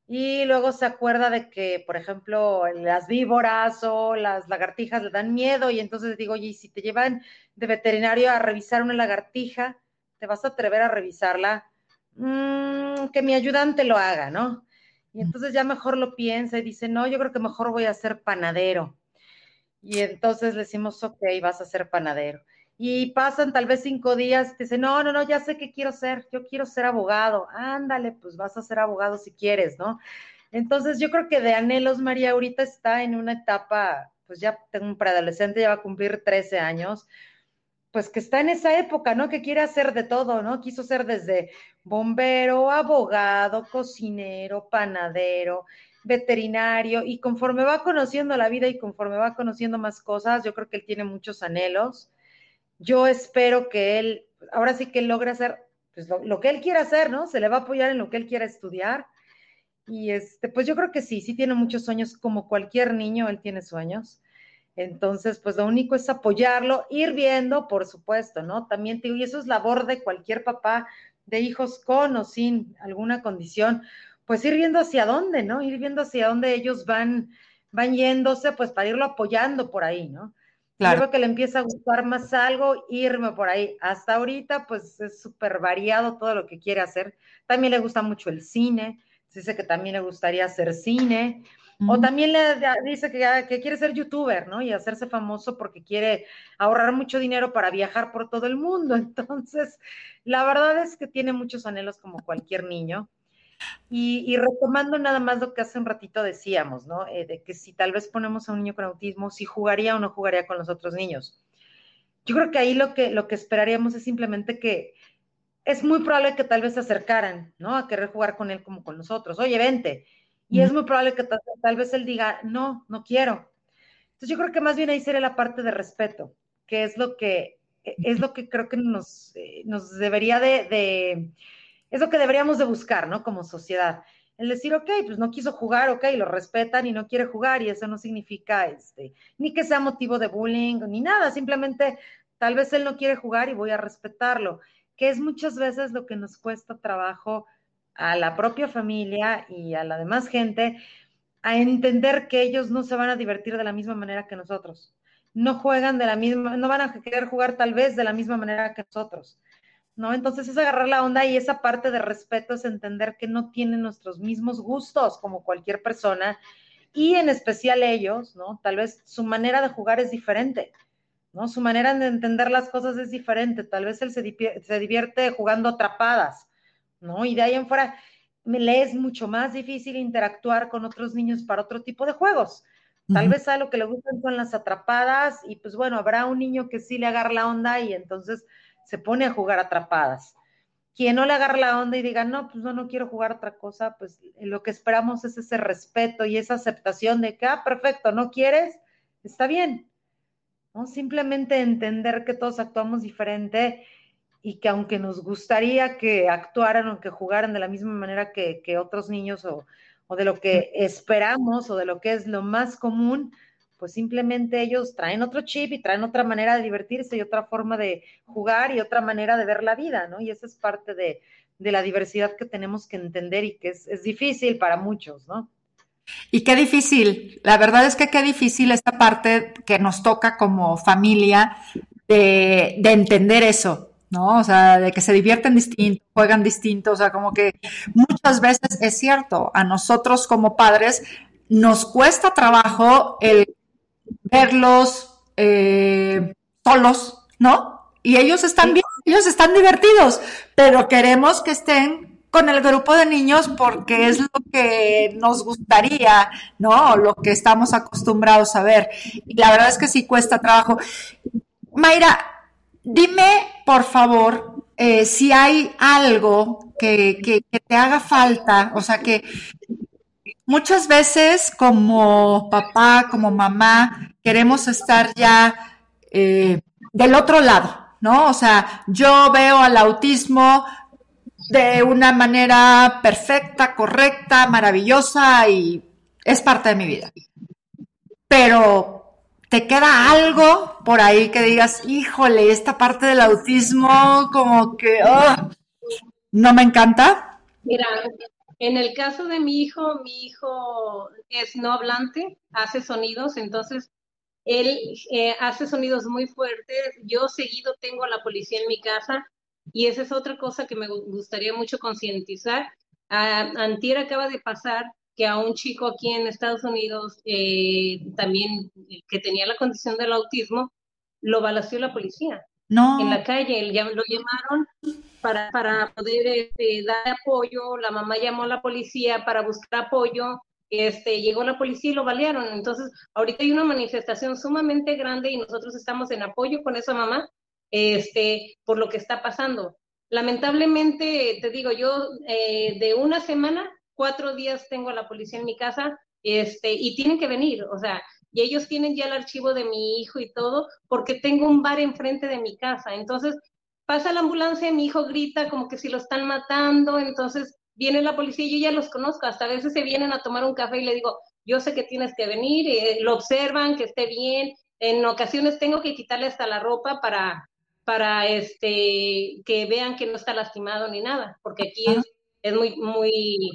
y luego se acuerda de que, por ejemplo, las víboras o las lagartijas le dan miedo y entonces digo, oye, si te llevan de veterinario a revisar una lagartija, ¿te vas a atrever a revisarla? Mm, que mi ayudante lo haga, ¿no? Y entonces ya mejor lo piensa y dice, no, yo creo que mejor voy a ser panadero. Y entonces le decimos, ok, vas a ser panadero y pasan tal vez cinco días, te dicen, no, no, no, ya sé qué quiero ser, yo quiero ser abogado, ándale, pues vas a ser abogado si quieres, ¿no? Entonces yo creo que de anhelos, María, ahorita está en una etapa, pues ya tengo un preadolescente, ya va a cumplir 13 años, pues que está en esa época, ¿no? Que quiere hacer de todo, ¿no? Quiso ser desde bombero, abogado, cocinero, panadero, veterinario, y conforme va conociendo la vida y conforme va conociendo más cosas, yo creo que él tiene muchos anhelos yo espero que él, ahora sí que logre hacer pues, lo, que él quiera hacer, ¿no? Se le va a apoyar en lo que él quiera estudiar. Y este, pues yo creo que sí, sí tiene muchos sueños, como cualquier niño, él tiene sueños. Entonces, pues lo único es apoyarlo, ir viendo, por supuesto, ¿no? También te digo, y eso es labor de cualquier papá de hijos con o sin alguna condición, pues ir viendo hacia dónde, ¿no? Ir viendo hacia dónde ellos van, van yéndose, pues para irlo apoyando por ahí, ¿no? Claro. Creo que le empieza a gustar más algo, irme por ahí. Hasta ahorita, pues es súper variado todo lo que quiere hacer. También le gusta mucho el cine, dice que también le gustaría hacer cine. O también le dice que, que, quiere ser youtuber, ¿no? Y hacerse famoso porque quiere ahorrar mucho dinero para viajar por todo el mundo. Entonces, la verdad es que tiene muchos anhelos como cualquier niño. Y, retomando nada más lo que hace un ratito decíamos, ¿no? Eh, de que si tal vez ponemos a un niño con autismo, si jugaría o no jugaría con los otros niños. Yo creo que ahí lo que, lo que esperaríamos es simplemente que es muy probable que tal vez se acercaran, ¿no? A querer jugar con él como con nosotros. Oye, vente y es muy probable que tal, vez él diga, no, no quiero. Entonces yo creo que más bien ahí sería la parte de respeto, que es lo que, e, es lo que creo que nos, eh, nos debería de, es lo que deberíamos de buscar, ¿no? Como sociedad. El decir, ok, pues no quiso jugar, ok, lo respetan y no quiere jugar y eso no significa, este, ni que sea motivo de bullying ni nada, simplemente tal vez él no quiere jugar y voy a respetarlo, que es muchas veces lo que nos cuesta trabajo a la propia familia y a la demás gente a entender que ellos no se van a divertir de la misma manera que nosotros. No juegan de la misma, no van a querer jugar tal vez de la misma manera que nosotros. ¿No? Entonces es agarrar la onda y esa parte de respeto es entender que no tienen nuestros mismos gustos como cualquier persona y en especial ellos, ¿no? Tal vez su manera de jugar es diferente, ¿no? Su manera de entender las cosas es diferente. Tal vez él se, se divierte jugando atrapadas, ¿no? Y de ahí en fuera me le es mucho más difícil interactuar con otros niños para otro tipo de juegos. Tal vez a lo que le gustan son las atrapadas y pues bueno, habrá un niño que sí le agarra la onda y entonces se pone a jugar atrapadas. Quien no le agarra la onda y diga, no, pues no, no quiero jugar otra cosa, pues lo que esperamos es ese respeto y esa aceptación de que, ah, perfecto, no quieres, está bien. ¿No? Simplemente entender que todos actuamos diferente y que aunque nos gustaría que actuaran o que jugaran de la misma manera que, otros niños o, de lo que esperamos o de lo que es lo más común, pues simplemente ellos traen otro chip y traen otra manera de divertirse y otra forma de jugar y otra manera de ver la vida, ¿no? Y esa es parte de, la diversidad que tenemos que entender y que es, difícil para muchos, ¿no? Y qué difícil, la verdad es que qué difícil esta parte que nos toca como familia de, de entender eso, ¿no? O sea, de que se divierten distinto, juegan distinto, o sea, como que muchas veces es cierto, a nosotros como padres nos cuesta trabajo el verlos eh, solos, ¿no? Y ellos están bien, ellos están divertidos, pero queremos que estén con el grupo de niños porque es lo que nos gustaría, ¿no? Lo que estamos acostumbrados a ver. Y la verdad es que sí cuesta trabajo. Mayra, Dime, por favor, eh, si hay algo que, te haga falta, o sea, que muchas veces como papá, como mamá, queremos estar ya eh, del otro lado, ¿no? O sea, yo veo al autismo de una manera perfecta, correcta, maravillosa y es parte de mi vida. Pero ¿Te queda algo por ahí que digas, híjole, esta parte del autismo como que oh, no me encanta? Mira, en el caso de mi hijo, mi hijo es no hablante, hace sonidos, entonces él eh, hace sonidos muy fuertes. Yo seguido tengo a la policía en mi casa y esa es otra cosa que me gustaría mucho concientizar. Uh, Antier acaba de pasar que a un chico aquí en Estados Unidos, eh, también que tenía la condición del autismo, lo balació la policía. No. En la calle, lo llamaron para, poder este, dar apoyo, la mamá llamó a la policía para buscar apoyo, este, llegó la policía y lo balearon. Entonces, ahorita hay una manifestación sumamente grande y nosotros estamos en apoyo con esa mamá este, por lo que está pasando. Lamentablemente, te digo, yo eh, de una semana cuatro días tengo a la policía en mi casa, este, y tienen que venir, o sea, y ellos tienen ya el archivo de mi hijo y todo, porque tengo un bar enfrente de mi casa. Entonces, pasa la ambulancia, mi hijo grita como que si lo están matando, entonces viene la policía y yo ya los conozco, hasta a veces se vienen a tomar un café y le digo, yo sé que tienes que venir, eh, lo observan, que esté bien, en ocasiones tengo que quitarle hasta la ropa para, para este, que vean que no está lastimado ni nada, porque aquí es, es muy, muy,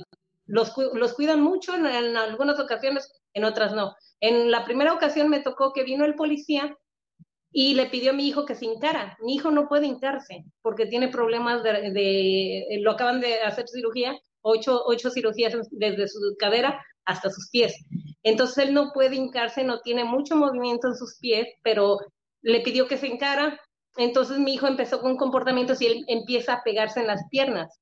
los, los cuidan mucho en, en algunas ocasiones, en otras no. En la primera ocasión me tocó que vino el policía y le pidió a mi hijo que se hincara. Mi hijo no puede hincarse porque tiene problemas de, lo acaban de hacer cirugía, ocho, ocho cirugías desde su cadera hasta sus pies. Entonces él no puede hincarse, no tiene mucho movimiento en sus pies, pero le pidió que se hincara. Entonces mi hijo empezó con comportamientos y él empieza a pegarse en las piernas.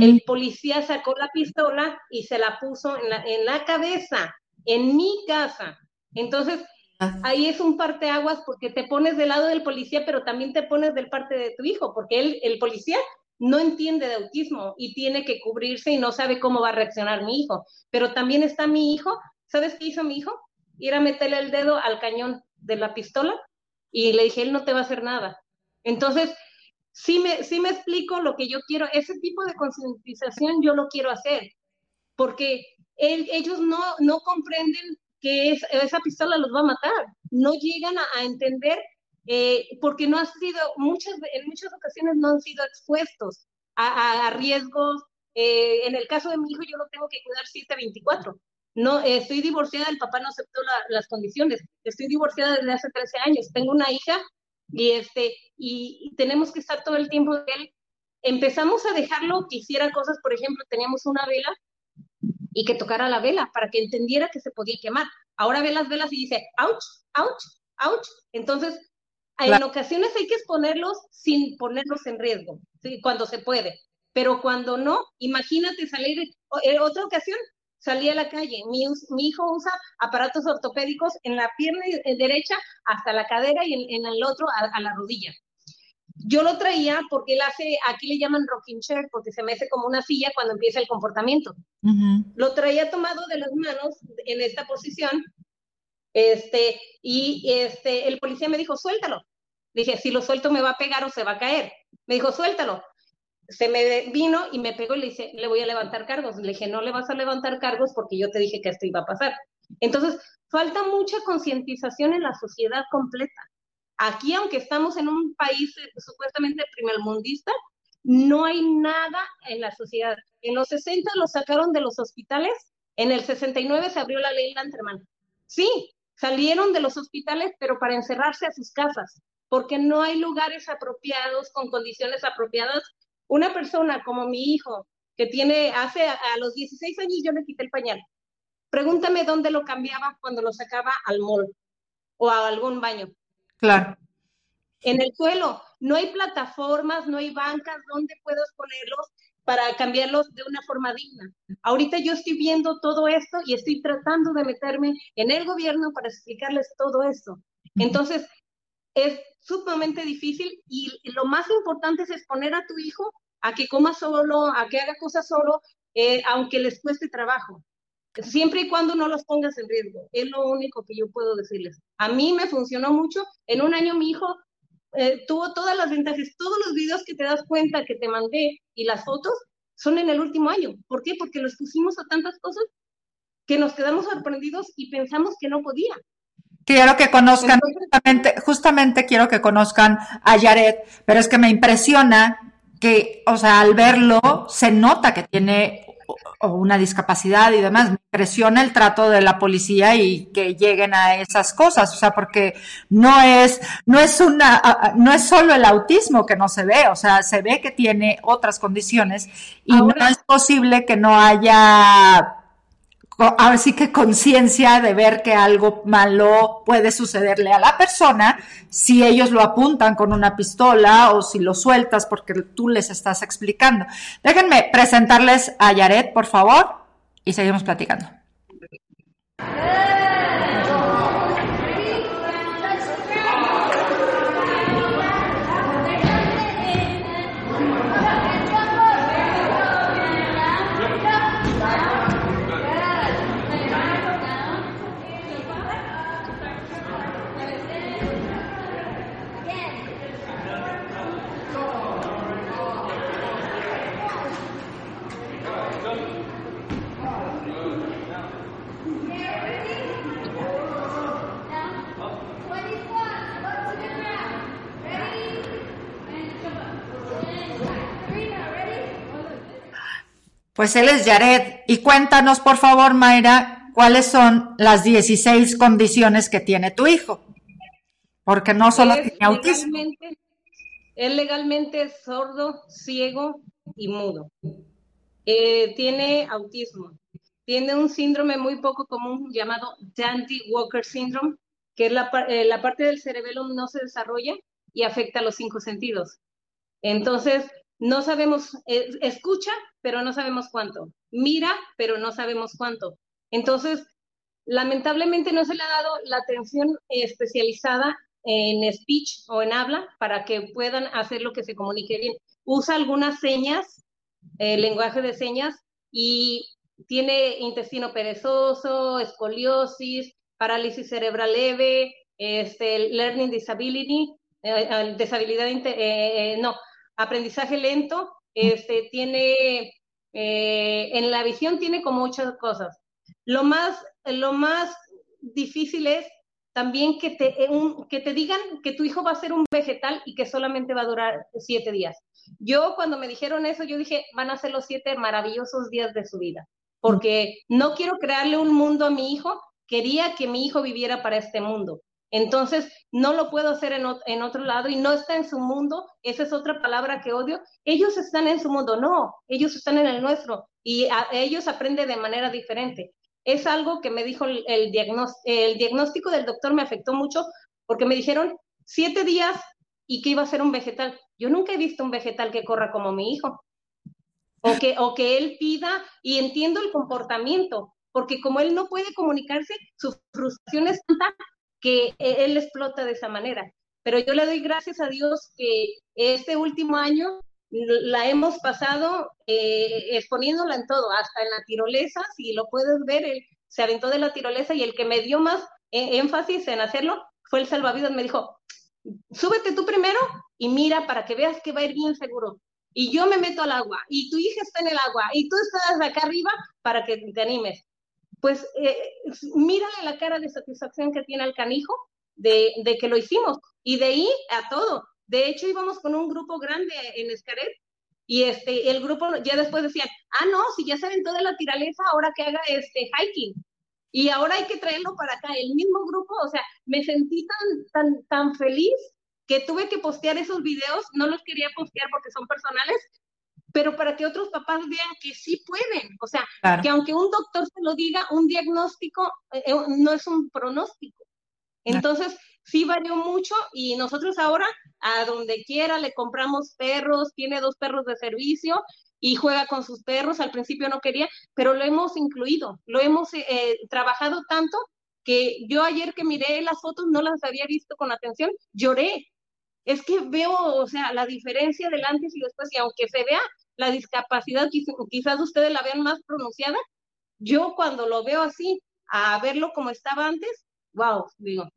El policía sacó la pistola y se la puso en la, en la cabeza, en mi casa. Entonces. Ahí es un parteaguas porque te pones del lado del policía, pero también te pones del parte de tu hijo, porque él, el policía no entiende de autismo y tiene que cubrirse y no sabe cómo va a reaccionar mi hijo. Pero también está mi hijo, ¿sabes qué hizo mi hijo? Ir a meterle el dedo al cañón de la pistola y le dije, él no te va a hacer nada. Entonces, sí me, sí me explico lo que yo quiero, ese tipo de concientización yo lo quiero hacer, porque ellos no, no comprenden que esa pistola los va a matar. No llegan a, entender eh, porque no han sido, muchas, en muchas ocasiones no han sido expuestos a, riesgos. Eh, en el caso de mi hijo, yo lo tengo que cuidar 724. No, estoy divorciada, el papá no aceptó las condiciones. Estoy divorciada desde hace 13 años. Tengo una hija y, este, y, tenemos que estar todo el tiempo de él. Empezamos a dejarlo que hiciera cosas, por ejemplo, teníamos una vela y que tocara la vela para que entendiera que se podía quemar. Ahora ve las velas y dice, ouch, ouch, ouch. Entonces, en ocasiones hay que exponerlos sin ponerlos en riesgo, cuando se puede. Pero cuando no, imagínate salir, en otra ocasión salí a la calle, mi, hijo usa aparatos ortopédicos en la pierna derecha hasta la cadera y en, el otro a la rodilla. Yo lo traía porque él hace, aquí le llaman rocking chair, porque se mece como una silla cuando empieza el comportamiento. Lo traía tomado de las manos en esta posición, este, y este, el policía me dijo, suéltalo. Dije, si lo suelto me va a pegar o se va a caer. Me dijo, suéltalo. Se me vino y me pegó y le dije, le voy a levantar cargos. Le dije, no le vas a levantar cargos porque yo te dije que esto iba a pasar. Entonces, falta mucha concientización en la sociedad completa. Aquí, aunque estamos en un país eh, supuestamente primermundista, no hay nada en la sociedad. En los 60 lo sacaron de los hospitales, en el 69 se abrió la ley Lanterman. Sí, salieron de los hospitales, pero para encerrarse a sus casas, porque no hay lugares apropiados, con condiciones apropiadas. Una persona como mi hijo, que tiene, hace a, los 16 años yo le quité el pañal. Pregúntame dónde lo cambiaba cuando lo sacaba al mall o a algún baño. Claro. En el suelo, no hay plataformas, no hay bancas donde puedas ponerlos para cambiarlos de una forma digna. Ahorita yo estoy viendo todo esto y estoy tratando de meterme en el gobierno para explicarles todo esto. Entonces, es sumamente difícil y lo más importante es exponer a tu hijo a que coma solo, a que haga cosas solo, eh, aunque les cueste trabajo siempre y cuando no los pongas en riesgo. Es lo único que yo puedo decirles. A mí me funcionó mucho. En un año mi hijo eh, tuvo todas las ventajas. Todos los videos que te das cuenta que te mandé y las fotos son en el último año. ¿Por qué? Porque los pusimos a tantas cosas que nos quedamos sorprendidos y pensamos que no podía. Quiero que conozcan, justamente, justamente quiero que conozcan a Yaret, pero es que me impresiona que, o sea, al verlo se nota que tiene o una discapacidad y demás. Me impresiona el trato de la policía y que lleguen a esas cosas, o sea, porque no es, no es una, no es solo el autismo que no se ve, o sea, se ve que tiene otras condiciones y no es posible que no haya ahora sí que conciencia de ver que algo malo puede sucederle a la persona si ellos lo apuntan con una pistola o si lo sueltas porque tú les estás explicando. Déjenme presentarles a Yaret, por favor, y seguimos platicando. Pues él es Jared. Y cuéntanos, por favor, Mayra, cuáles son las 16 condiciones que tiene tu hijo. Porque no solo tiene autismo. Él legalmente es sordo, ciego y mudo. Eh, tiene autismo. Tiene un síndrome muy poco común llamado Dandy Walker Syndrome, que es la, eh, la parte del cerebelo no se desarrolla y afecta a los cinco sentidos. Entonces, no sabemos, eh, escucha, pero no sabemos cuánto. Mira, pero no sabemos cuánto. Entonces, lamentablemente no se le ha dado la atención especializada en speech o en habla para que puedan hacer lo que se comunique bien. Usa algunas señas, el lenguaje de señas, y tiene intestino perezoso, escoliosis, parálisis cerebral leve, este, learning disability, eh, eh, disabilidad, eh, no, aprendizaje lento, este, tiene, en la visión tiene como muchas cosas. Lo más, lo más difícil es también que te, que te digan que tu hijo va a ser un vegetal y que solamente va a durar siete días. Yo cuando me dijeron eso, yo dije, van a ser los siete maravillosos días de su vida, porque no quiero crearle un mundo a mi hijo, quería que mi hijo viviera para este mundo. Entonces, no lo puedo hacer en, otro lado y no está en su mundo. Esa es otra palabra que odio. Ellos están en su mundo, no, ellos están en el nuestro y ellos aprenden de manera diferente. Es algo que me dijo el, el, diagnóstico, el diagnóstico del doctor, me afectó mucho porque me dijeron siete días y que iba a ser un vegetal. Yo nunca he visto un vegetal que corra como mi hijo. O que, o que él pida y entiendo el comportamiento, porque como él no puede comunicarse, su frustración es tanta que e, él explota de esa manera. Pero yo le doy gracias a Dios que este último año la hemos pasado eh, exponiéndola en todo, hasta en la tirolesa, si lo puedes ver, él se aventó de la tirolesa y el que me dio más eh, énfasis en hacerlo fue el salvavidas, me dijo, súbete tú primero y mira para que veas que va a ir bien seguro. Y yo me meto al agua y tu hija está en el agua y tú estás acá arriba para que te animes pues eh, mírale la cara de satisfacción que tiene el canijo de, que lo hicimos. Y de ahí a todo. De hecho, íbamos con un grupo grande en Escaret y este, el grupo ya después decían, ah, no, si ya se aventó de la tiraleza, ahora que haga este hiking. Y ahora hay que traerlo para acá. El mismo grupo, o sea, me sentí tan, tan, tan feliz que tuve que postear esos videos. No los quería postear porque son personales, pero para que otros papás vean que sí pueden. O sea, que aunque un doctor se lo diga, un diagnóstico eh, eh, no es un pronóstico. Entonces, sí varió mucho y nosotros ahora, a donde quiera, le compramos perros, tiene dos perros de servicio y juega con sus perros. Al principio no quería, pero lo hemos incluido, lo hemos eh, trabajado tanto que yo ayer que miré las fotos no las había visto con atención, lloré, es que veo, o sea, la diferencia del antes y después, y aunque se vea la discapacidad, quizás ustedes la vean más pronunciada, yo cuando lo veo así, a verlo como estaba antes, wow, digo,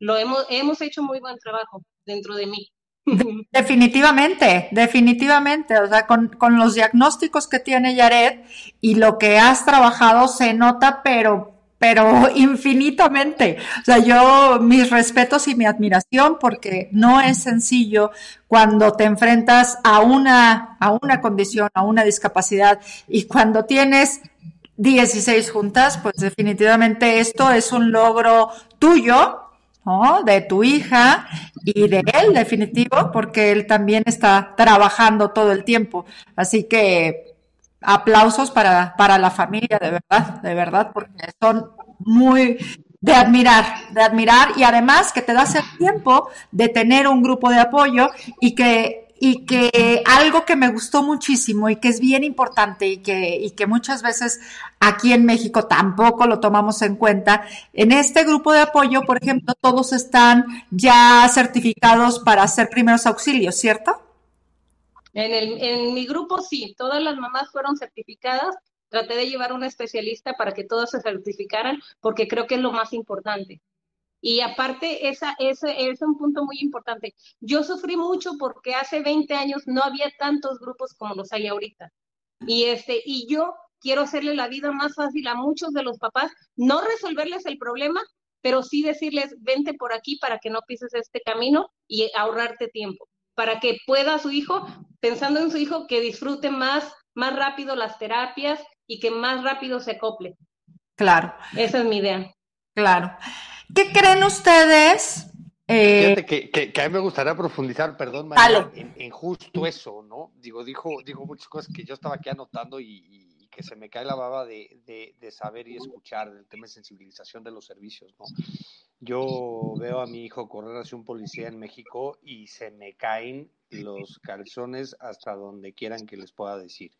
lo hemos, hemos hecho muy buen trabajo dentro de mí. Definitivamente, definitivamente. O sea, con, con, los diagnósticos que tiene Yared y lo que has trabajado se nota, pero pero infinitamente. O sea, yo mis respetos y mi admiración porque no es sencillo cuando te enfrentas a una, a una condición, a una discapacidad y cuando tienes 16 juntas, pues definitivamente esto es un logro tuyo, ¿no? De tu hija y de él, definitivo, porque él también está trabajando todo el tiempo. Así que aplausos para, para la familia, de verdad, de verdad, porque son muy de admirar, de admirar y además que te das el tiempo de tener un grupo de apoyo y que y que algo que me gustó muchísimo y que es bien importante y que, y que muchas veces aquí en México tampoco lo tomamos en cuenta, en este grupo de apoyo, por ejemplo, todos están ya certificados para hacer primeros auxilios, ¿cierto? En, el, en mi grupo sí, todas las mamás fueron certificadas. Traté de llevar a un especialista para que todas se certificaran, porque creo que es lo más importante. Y aparte, esa, ese es un punto muy importante. Yo sufrí mucho porque hace 20 años no había tantos grupos como los hay ahorita. Y, este, y yo quiero hacerle la vida más fácil a muchos de los papás, no resolverles el problema, pero sí decirles, vente por aquí para que no pises este camino y ahorrarte tiempo. Para que pueda su hijo, pensando en su hijo, que disfrute más, más rápido las terapias y que más rápido se acople. Claro. Esa es mi idea. Claro. ¿Qué creen ustedes? Eh, Fíjate que, que, a mí me gustaría profundizar, perdón, María, en, justo eso, ¿no? Digo, dijo, dijo muchas cosas que yo estaba aquí anotando y, que se me cae la baba de, de, de, saber y escuchar del tema de sensibilización de los servicios, ¿no? Yo veo a mi hijo correr hacia un policía en México y se me caen los calzones hasta donde quieran que les pueda decir.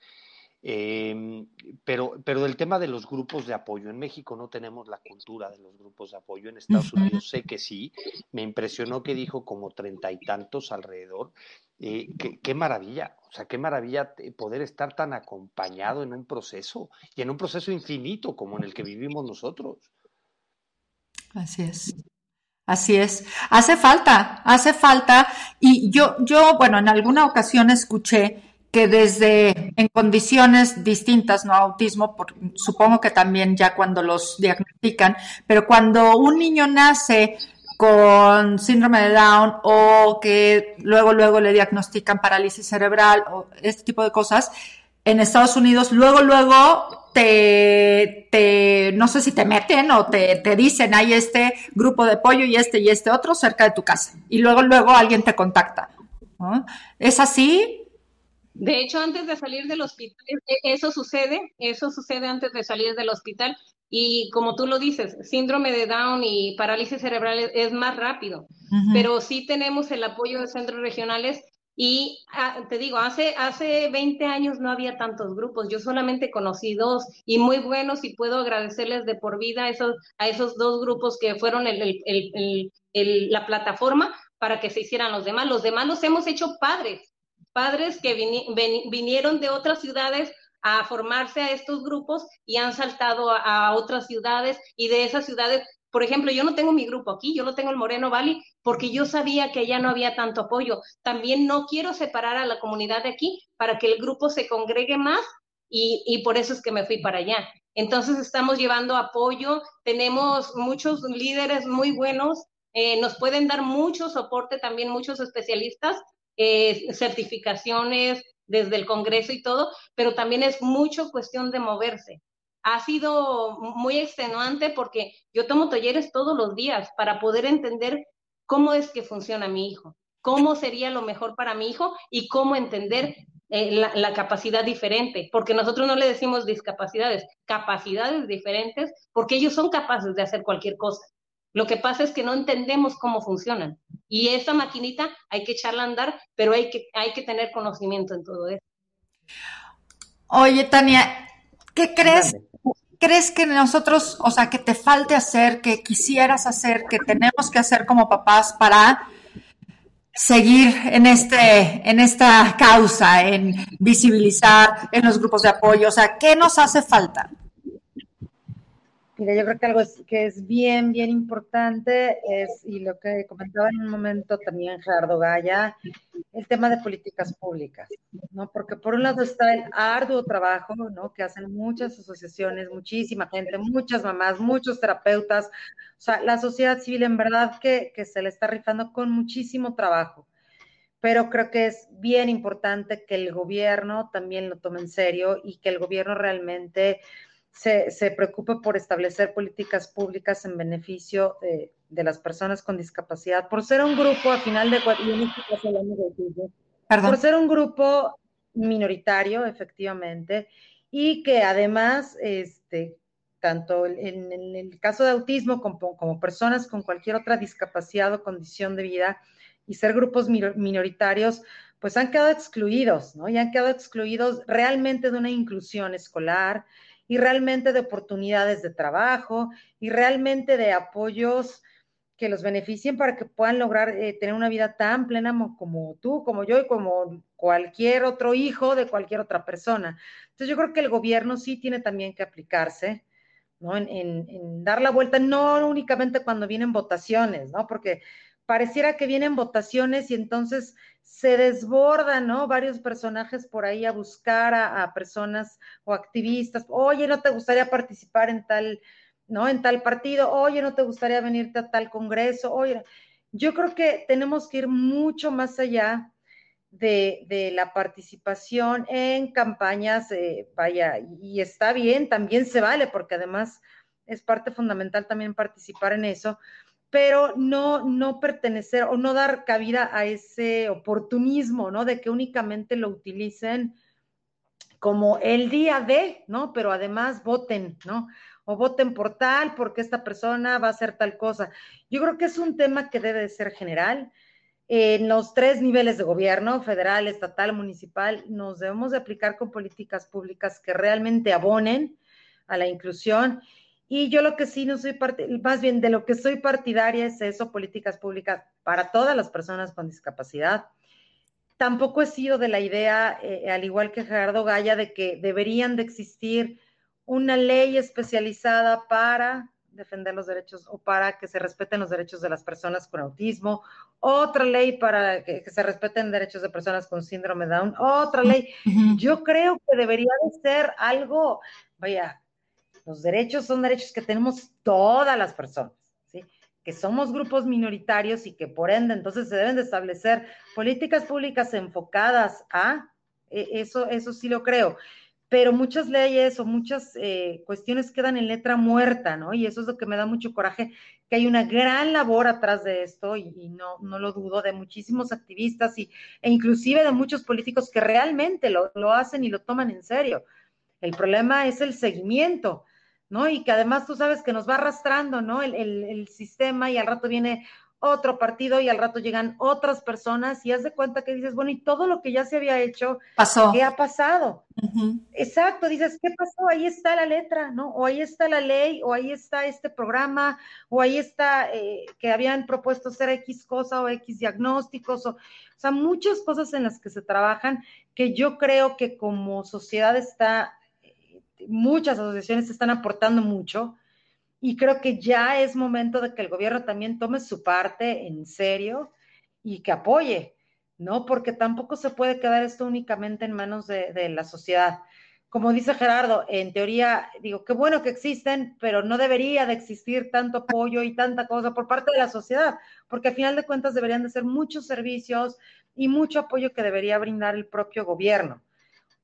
Eh, pero, pero del tema de los grupos de apoyo, en México no tenemos la cultura de los grupos de apoyo, en Estados Unidos sé que sí, me impresionó que dijo como treinta y tantos alrededor. Eh, qué, maravilla, o sea, qué maravilla poder estar tan acompañado en un proceso y en un proceso infinito como en el que vivimos nosotros. Así es. Así es. Hace falta, hace falta. Y yo, yo, bueno, en alguna ocasión escuché que desde en condiciones distintas, no autismo, supongo que también ya cuando los diagnostican, pero cuando un niño nace con síndrome de Down o que luego luego le diagnostican parálisis cerebral o este tipo de cosas, en Estados Unidos luego luego te, te no sé si te meten o te, te dicen hay este grupo de apoyo y este y este otro cerca de tu casa y luego luego alguien te contacta. ¿Es así? De hecho, antes de salir del hospital, e, eso sucede, eso sucede antes de salir del hospital. Y como tú lo dices, síndrome de Down y parálisis cerebral es, más rápido, pero sí tenemos el apoyo de centros regionales y ah, te digo, hace, hace 20 años no había tantos grupos, yo solamente conocí dos y muy buenos y puedo agradecerles de por vida a esos, a esos dos grupos que fueron la plataforma para que se hicieran los demás. Los demás los hemos hecho padres, padres que vinieron de otras ciudades a formarse a estos grupos y han saltado a, otras ciudades y de esas ciudades, por ejemplo, yo no tengo mi grupo aquí, yo lo tengo en Moreno Valley porque yo sabía que allá no había tanto apoyo. También no quiero separar a la comunidad de aquí para que el grupo se congregue más y, por eso es que me fui para allá. Entonces estamos llevando apoyo, tenemos muchos líderes muy buenos, eh, nos pueden dar mucho soporte también muchos especialistas eh, certificaciones desde el Congreso y todo, pero también es mucho cuestión de moverse. Ha sido muy extenuante porque yo tomo talleres todos los días para poder entender cómo es que funciona mi hijo, cómo sería lo mejor para mi hijo y cómo entender eh, la, la, capacidad diferente, porque nosotros no le decimos discapacidades, capacidades diferentes, porque ellos son capaces de hacer cualquier cosa. Lo que pasa es que no entendemos cómo funcionan. Y esa maquinita hay que echarla a andar, pero hay que, hay que tener conocimiento en todo eso. Oye, Tania, ¿qué crees? ¿Crees que nosotros, o sea, que te falte hacer, que quisieras hacer, que tenemos que hacer como papás para seguir en este, en esta causa, en visibilizar en los grupos de apoyo? O sea, ¿qué nos hace falta? Mira, yo creo que algo que es bien, bien importante es, y lo que comentaba en un momento también Gerardo Gaya, el tema de políticas públicas, ¿no? Porque por un lado está el arduo trabajo, ¿no? Que hacen muchas asociaciones, muchísima gente, muchas mamás, muchos terapeutas, o sea, la sociedad civil en verdad que, que se le está rifando con muchísimo trabajo pero creo que es bien importante que el gobierno también lo tome en serio y que el gobierno realmente se, se preocupe por establecer políticas públicas en beneficio de, las personas con discapacidad, por ser un grupo, a final de cuentas, por ser un grupo minoritario, efectivamente, y que además, este, tanto en, el caso de autismo como, como, personas con cualquier otra discapacidad o condición de vida, y ser grupos minoritarios, pues han quedado excluidos, ¿no? Y han quedado excluidos realmente de una inclusión escolar, y realmente de oportunidades de trabajo y realmente de apoyos que los beneficien para que puedan lograr eh, tener una vida tan plena como tú, como yo y como cualquier otro hijo de cualquier otra persona. Entonces yo creo que el gobierno sí tiene también que aplicarse, ¿no? En, en dar la vuelta, no únicamente cuando vienen votaciones, ¿no? Porque pareciera que vienen votaciones y entonces se desbordan, ¿no? Varios personajes por ahí a buscar a, personas o activistas. Oye, ¿no te gustaría participar en tal, ¿no? En tal partido. Oye, ¿no te gustaría venirte a tal congreso? Oye, yo creo que tenemos que ir mucho más allá de, la participación en campañas, eh, vaya, y está bien, también se vale, porque además es parte fundamental también participar en eso, pero no, no pertenecer o no dar cabida a ese oportunismo, ¿no? De que únicamente lo utilicen como el día de, ¿no? Pero además voten, ¿no? O voten por tal, porque esta persona va a hacer tal cosa. Yo creo que es un tema que debe de ser general en los tres niveles de gobierno, federal, estatal, municipal, nos debemos de aplicar con políticas públicas que realmente abonen a la inclusión. Y yo lo que sí no soy parte, más bien de lo que soy partidaria es eso, políticas públicas para todas las personas con discapacidad. Tampoco he sido de la idea, eh, al igual que Gerardo Gaya, de que deberían de existir una ley especializada para defender los derechos o para que se respeten los derechos de las personas con autismo, otra ley para que, se respeten derechos de personas con síndrome Down, otra ley. Yo creo que debería de ser algo, vaya, los derechos son derechos que tenemos todas las personas, ¿sí? que somos grupos minoritarios y que por ende entonces se deben de establecer políticas públicas enfocadas a, e, eso, eso sí lo creo pero muchas leyes o muchas eh, cuestiones quedan en letra muerta, ¿no? Y eso es lo que me da mucho coraje, que hay una gran labor atrás de esto, y, no, no lo dudo, de muchísimos activistas y, e inclusive de muchos políticos que realmente lo, lo hacen y lo toman en serio. El problema es el seguimiento, ¿no? Y que además tú sabes que nos va arrastrando, ¿no? El, el, el sistema y al rato viene otro partido y al rato llegan otras personas y haz de cuenta que dices, bueno, y todo lo que ya se había hecho, pasó. ¿qué ha pasado? Exacto, dices, ¿qué pasó? Ahí está la letra, ¿no? O ahí está la ley, o ahí está este programa, o ahí está eh, que habían propuesto ser X cosa o X diagnósticos, o, o sea, muchas cosas en las que se trabajan que yo creo que como sociedad está, muchas asociaciones están aportando mucho y creo que ya es momento de que el gobierno también tome su parte en serio y que apoye, ¿no? Porque tampoco se puede quedar esto únicamente en manos de, la sociedad. Como dice Gerardo, en teoría, digo, qué bueno que existen, pero no debería de existir tanto apoyo y tanta cosa por parte de la sociedad, porque al final de cuentas deberían de ser muchos servicios y mucho apoyo que debería brindar el propio gobierno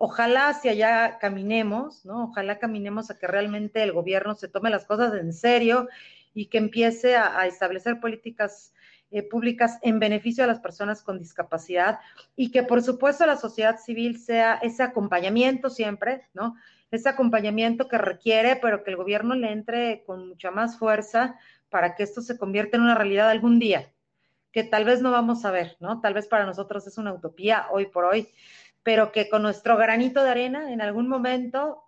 ojalá hacia allá caminemos, ¿no? Ojalá caminemos a que realmente el gobierno se tome las cosas en serio y que empiece a, establecer políticas eh, públicas en beneficio de las personas con discapacidad y que por supuesto la sociedad civil sea ese acompañamiento siempre, ¿no? Ese acompañamiento que requiere, pero que el gobierno le entre con mucha más fuerza para que esto se convierta en una realidad algún día, que tal vez no vamos a ver, ¿no? Tal vez para nosotros es una utopía hoy por hoy, pero que con nuestro granito de arena en algún momento,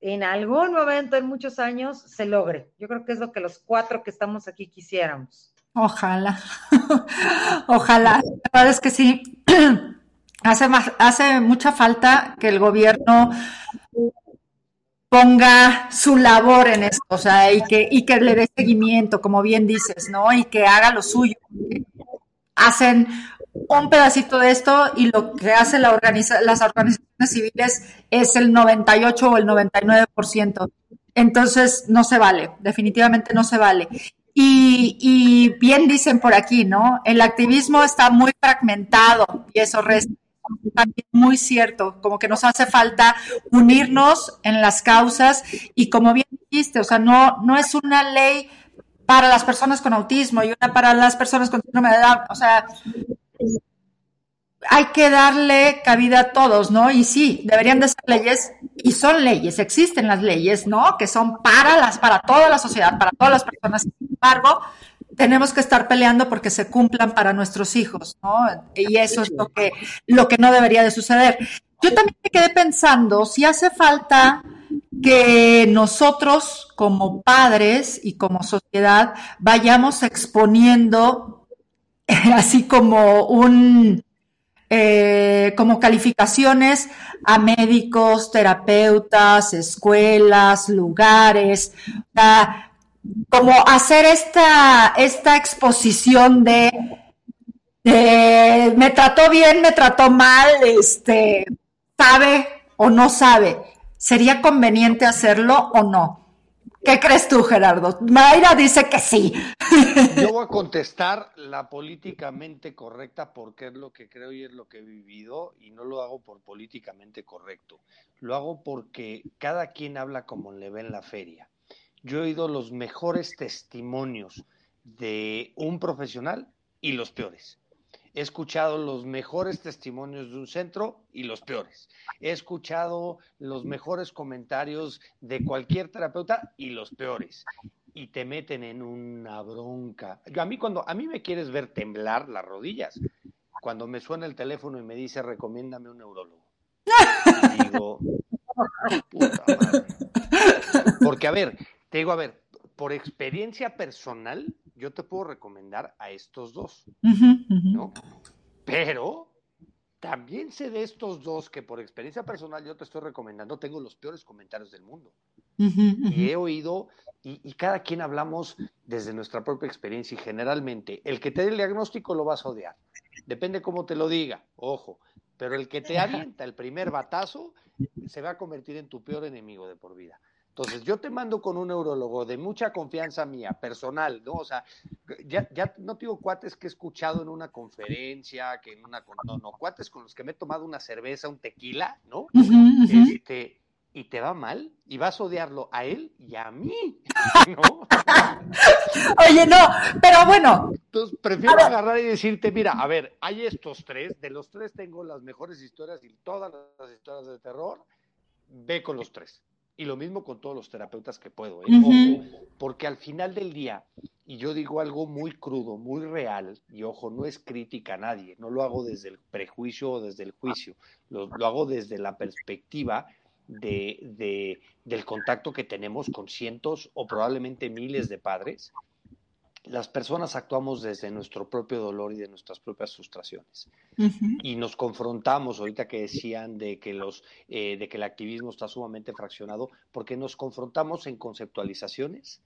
en algún momento, en muchos años, se logre. Yo creo que es lo que los cuatro que estamos aquí quisiéramos. Ojalá, ojalá. La verdad es que sí, hace, más, hace mucha falta que el gobierno ponga su labor en esto, o sea, y que, y que le dé seguimiento, como bien dices, ¿no? Y que haga lo suyo. Hacen un pedacito de esto y lo que hacen la las organizaciones civiles es el 98 o el 99%. Entonces, no se vale, definitivamente no se vale. Y, y bien dicen por aquí, ¿no? El activismo está muy fragmentado y eso resta muy cierto, como que nos hace falta unirnos en las causas y como bien dijiste, o sea, no, no es una ley para las personas con autismo y una para las personas con síndrome de Down, o sea, hay que darle cabida a todos, ¿no? Y sí, deberían de ser leyes, y son leyes, existen las leyes, ¿no? Que son para las, para toda la sociedad, para todas las personas. Sin embargo, tenemos que estar peleando porque se cumplan para nuestros hijos, ¿no? Y eso es lo que, lo que no debería de suceder. Yo también me quedé pensando si hace falta que nosotros como padres y como sociedad vayamos exponiendo así como un, eh, como calificaciones a médicos, terapeutas, escuelas, lugares, como hacer esta, esta exposición de, me trató bien, me trató mal, este, sabe o no sabe. ¿Sería conveniente hacerlo o no? ¿Qué crees tú, Gerardo? Mayra dice que sí. Yo voy a contestar la políticamente correcta porque es lo que creo y es lo que he vivido y no lo hago por políticamente correcto. Lo hago porque cada quien habla como le ve en la feria. Yo he oído los mejores testimonios de un profesional y los peores. He escuchado los mejores testimonios de un centro y los peores. He escuchado los mejores comentarios de cualquier terapeuta y los peores. Y te meten en una bronca. A mí cuando a mí me quieres ver temblar las rodillas, cuando me suena el teléfono y me dice recomiéndame un neurólogo. Y digo, puta madre. Porque a ver, te digo, a ver, por experiencia personal, yo te puedo recomendar a estos dos, ¿no? Pero también sé de estos dos que por experiencia personal yo te estoy recomendando, tengo los peores comentarios del mundo. Y he oído, y, y, cada quien hablamos desde nuestra propia experiencia y generalmente el que te dé el diagnóstico lo vas a odiar. Depende cómo te lo diga, ojo, pero el que te avienta el primer batazo se va a convertir en tu peor enemigo de por vida. Entonces, yo te mando con un neurólogo de mucha confianza mía, personal, ¿no? O sea, ya, ya no digo cuates que he escuchado en una conferencia, que en una. No, no, cuates con los que me he tomado una cerveza, un tequila, ¿no? Uh -huh, uh -huh. Este, y te va mal, y vas a odiarlo a él y a mí, ¿no? Oye, no, pero bueno. Entonces, prefiero agarrar y decirte, mira, a ver, hay estos tres, de los tres tengo las mejores historias y todas las historias de terror, ve con los tres. Y lo mismo con todos los terapeutas que puedo, ¿eh? uh -huh. ojo, porque al final del día, y yo digo algo muy crudo, muy real, y ojo, no es crítica a nadie, no lo hago desde el prejuicio o desde el juicio, lo, lo hago desde la perspectiva de, de, del contacto que tenemos con cientos o probablemente miles de padres las personas actuamos desde nuestro propio dolor y de nuestras propias frustraciones. Uh -huh. Y nos confrontamos, ahorita que decían de que, los, eh, de que el activismo está sumamente fraccionado, porque nos confrontamos en conceptualizaciones,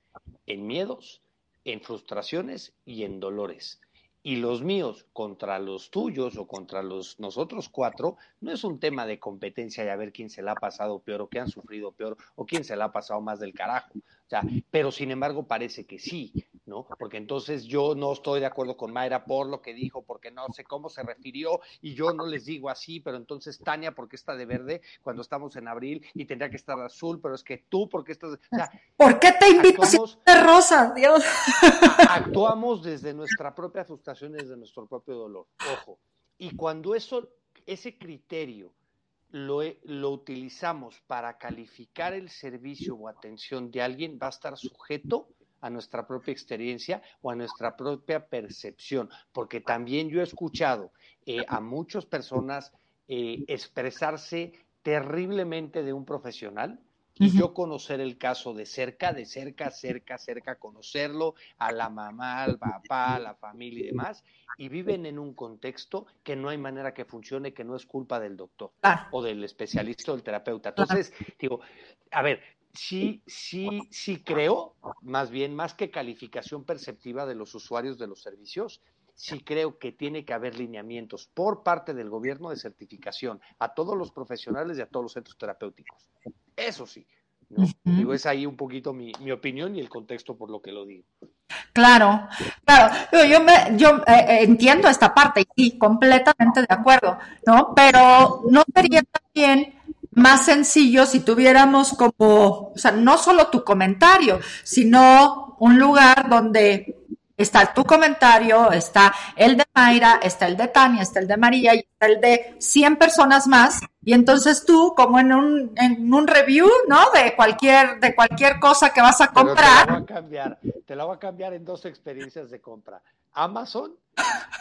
en miedos, en frustraciones y en dolores. Y los míos contra los tuyos o contra los nosotros cuatro no es un tema de competencia y a ver quién se la ha pasado peor o qué han sufrido peor o quién se la ha pasado más del carajo. O sea, pero sin embargo parece que sí, ¿no? Porque entonces yo no estoy de acuerdo con Mayra por lo que dijo, porque no sé cómo se refirió y yo no les digo así, pero entonces Tania, porque está de verde cuando estamos en abril y tendría que estar azul, pero es que tú, porque estás. O sea, ¿Por qué te invitas de rosa, Dios? Actuamos desde nuestra propia frustración, desde nuestro propio dolor. Ojo. Y cuando eso, ese criterio lo, lo, utilizamos para calificar el servicio o atención de alguien, va a estar sujeto a nuestra propia experiencia o a nuestra propia percepción, porque también yo he escuchado eh, a muchas personas eh, expresarse terriblemente de un profesional y yo conocer el caso de cerca, de cerca, cerca, cerca, conocerlo, a la mamá, al papá, a la familia y demás, y viven en un contexto que no hay manera que funcione, que no es culpa del doctor o del especialista o del terapeuta. Entonces, digo, a ver, sí, sí, sí creo, más bien, más que calificación perceptiva de los usuarios de los servicios, sí creo que tiene que haber lineamientos por parte del gobierno de certificación a todos los profesionales y a todos los centros terapéuticos. Eso sí. ¿no? Uh -huh. Digo, es ahí un poquito mi, mi, opinión y el contexto por lo que lo digo. Claro, claro, yo, me, yo eh, entiendo esta parte y sí, completamente de acuerdo, ¿no? Pero no sería también más sencillo si tuviéramos como, o sea, no solo tu comentario, sino un lugar donde está tu comentario, está el de Mayra, está el de Tania, está el de María y está el de 100 personas más. Y entonces tú, como en un, en un review, ¿no? De cualquier, de cualquier cosa que vas a comprar. Pero te la voy a cambiar, te la voy a cambiar en dos experiencias de compra. Amazon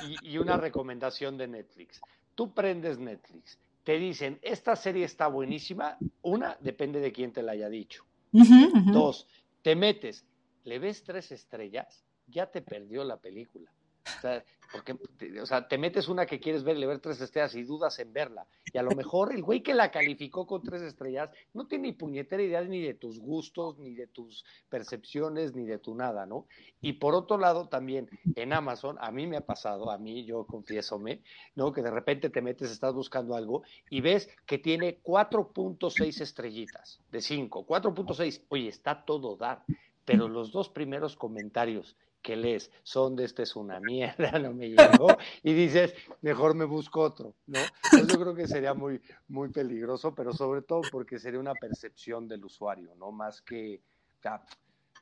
y, y una recomendación de Netflix. Tú prendes Netflix, te dicen, esta serie está buenísima. Una, depende de quién te la haya dicho. Uh -huh, uh -huh. Dos, te metes, le ves tres estrellas, ya te perdió la película. O sea, porque, o sea, te metes una que quieres ver, le ver tres estrellas y dudas en verla. Y a lo mejor el güey que la calificó con tres estrellas no tiene ni puñetera idea ni de tus gustos, ni de tus percepciones, ni de tu nada, ¿no? Y por otro lado, también en Amazon, a mí me ha pasado, a mí, yo confiésome, ¿no? Que de repente te metes, estás buscando algo y ves que tiene 4.6 estrellitas de 5, 4.6. Oye, está todo dar, pero los dos primeros comentarios que lees son de este es una mierda, no me llegó, y dices, mejor me busco otro, ¿no? Entonces yo creo que sería muy, muy peligroso, pero sobre todo porque sería una percepción del usuario, ¿no? Más que, o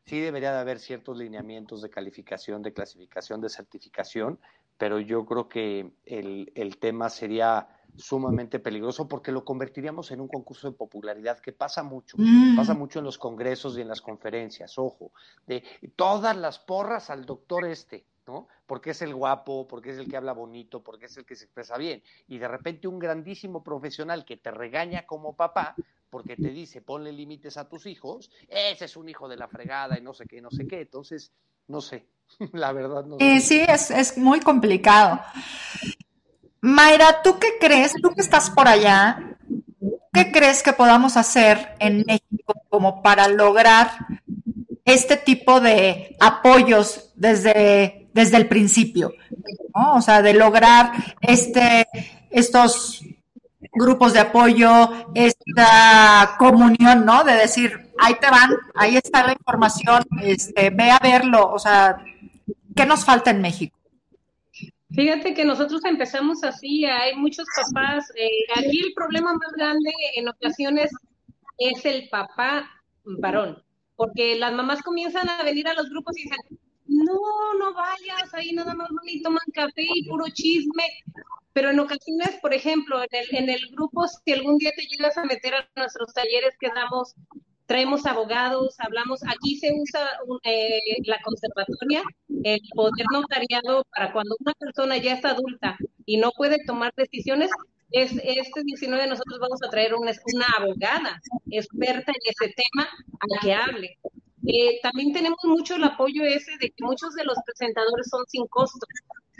sí debería de haber ciertos lineamientos de calificación, de clasificación, de certificación, pero yo creo que el, el tema sería sumamente peligroso porque lo convertiríamos en un concurso de popularidad que pasa mucho, mm. pasa mucho en los congresos y en las conferencias, ojo, de todas las porras al doctor este, ¿no? Porque es el guapo, porque es el que habla bonito, porque es el que se expresa bien. Y de repente un grandísimo profesional que te regaña como papá, porque te dice ponle límites a tus hijos, ese es un hijo de la fregada y no sé qué, no sé qué. Entonces, no sé, la verdad no sé. Sí, es, es muy complicado. Mayra, ¿tú qué crees? Tú que estás por allá, ¿qué crees que podamos hacer en México como para lograr este tipo de apoyos desde, desde el principio? O sea, de lograr este, estos grupos de apoyo, esta comunión, ¿no? De decir, ahí te van, ahí está la información, este, ve a verlo, o sea, ¿qué nos falta en México? Fíjate que nosotros empezamos así, hay muchos papás, eh, aquí el problema más grande en ocasiones es el papá varón, porque las mamás comienzan a venir a los grupos y dicen, no, no vayas, ahí nada más y toman café y puro chisme, pero en ocasiones, por ejemplo, en el, en el grupo, si algún día te llegas a meter a nuestros talleres que damos traemos abogados, hablamos, aquí se usa eh, la conservatoria, el poder notariado para cuando una persona ya está adulta y no puede tomar decisiones, es, este 19 nosotros vamos a traer una, una abogada experta en ese tema a que hable. Eh, también tenemos mucho el apoyo ese de que muchos de los presentadores son sin costo.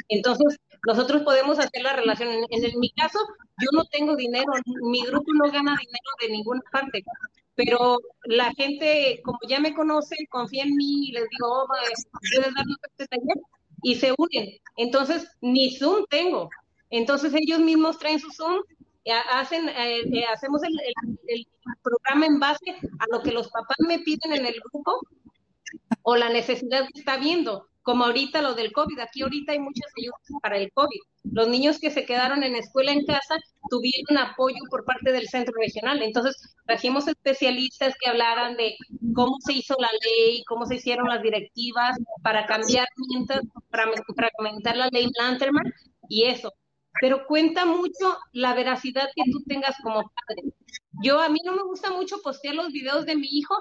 Entonces, nosotros podemos hacer la relación. En, en, mi caso, yo no tengo dinero, mi grupo no gana dinero de ninguna parte, pero la gente, como ya me conoce, confía en mí y les digo, oh, puedes darnos este taller y se unen. Entonces, ni Zoom tengo. Entonces, ellos mismos traen su Zoom, hacen, eh, eh, hacemos el, el, programa en base a lo que los papás me piden en el grupo o la necesidad que está viendo como ahorita lo del COVID. Aquí ahorita hay muchas ayudas para el COVID. Los niños que se quedaron en escuela en casa tuvieron apoyo por parte del centro regional. Entonces, trajimos especialistas que hablaran de cómo se hizo la ley, cómo se hicieron las directivas para cambiar, para, para comentar la ley Lanterman y eso. Pero cuenta mucho la veracidad que tú tengas como padre. Yo, a mí no me gusta mucho postear los videos de mi hijo,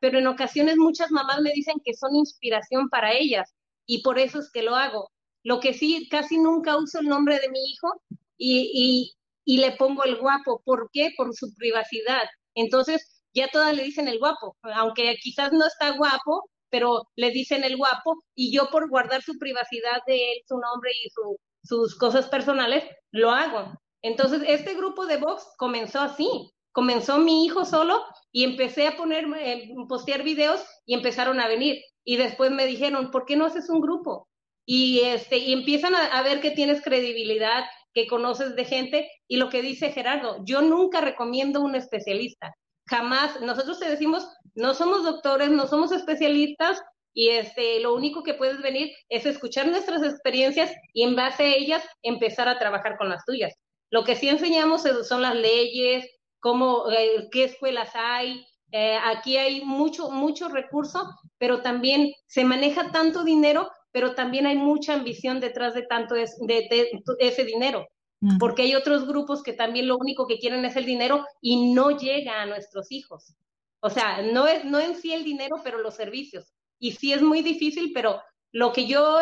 pero en ocasiones muchas mamás me dicen que son inspiración para ellas y por eso es que lo hago. Lo que sí, casi nunca uso el nombre de mi hijo y, y, le pongo el guapo. ¿Por qué? Por su privacidad. Entonces, ya todas le dicen el guapo, aunque quizás no está guapo, pero le dicen el guapo y yo por guardar su privacidad de él, su nombre y su, sus cosas personales, lo hago. Entonces, este grupo de Vox comenzó así. Comenzó mi hijo solo y empecé a poner, eh, postear videos y empezaron a venir y después me dijeron, ¿por qué no haces un grupo? Y, este, y empiezan a, ver que tienes credibilidad, que conoces de gente, y lo que dice Gerardo, yo nunca recomiendo un especialista, jamás, nosotros te decimos, no somos doctores, no somos especialistas, y este, lo único que puedes venir es escuchar nuestras experiencias y en base a ellas empezar a trabajar con las tuyas. Lo que sí enseñamos son las leyes, cómo, eh, qué escuelas hay, eh, aquí hay mucho, mucho recurso, pero también se maneja tanto dinero, pero también hay mucha ambición detrás de tanto de, ese dinero. Porque hay otros grupos que también lo único que quieren es el dinero y no llega a nuestros hijos. O sea, no es no en sí el dinero, pero los servicios. Y sí es muy difícil, pero lo que yo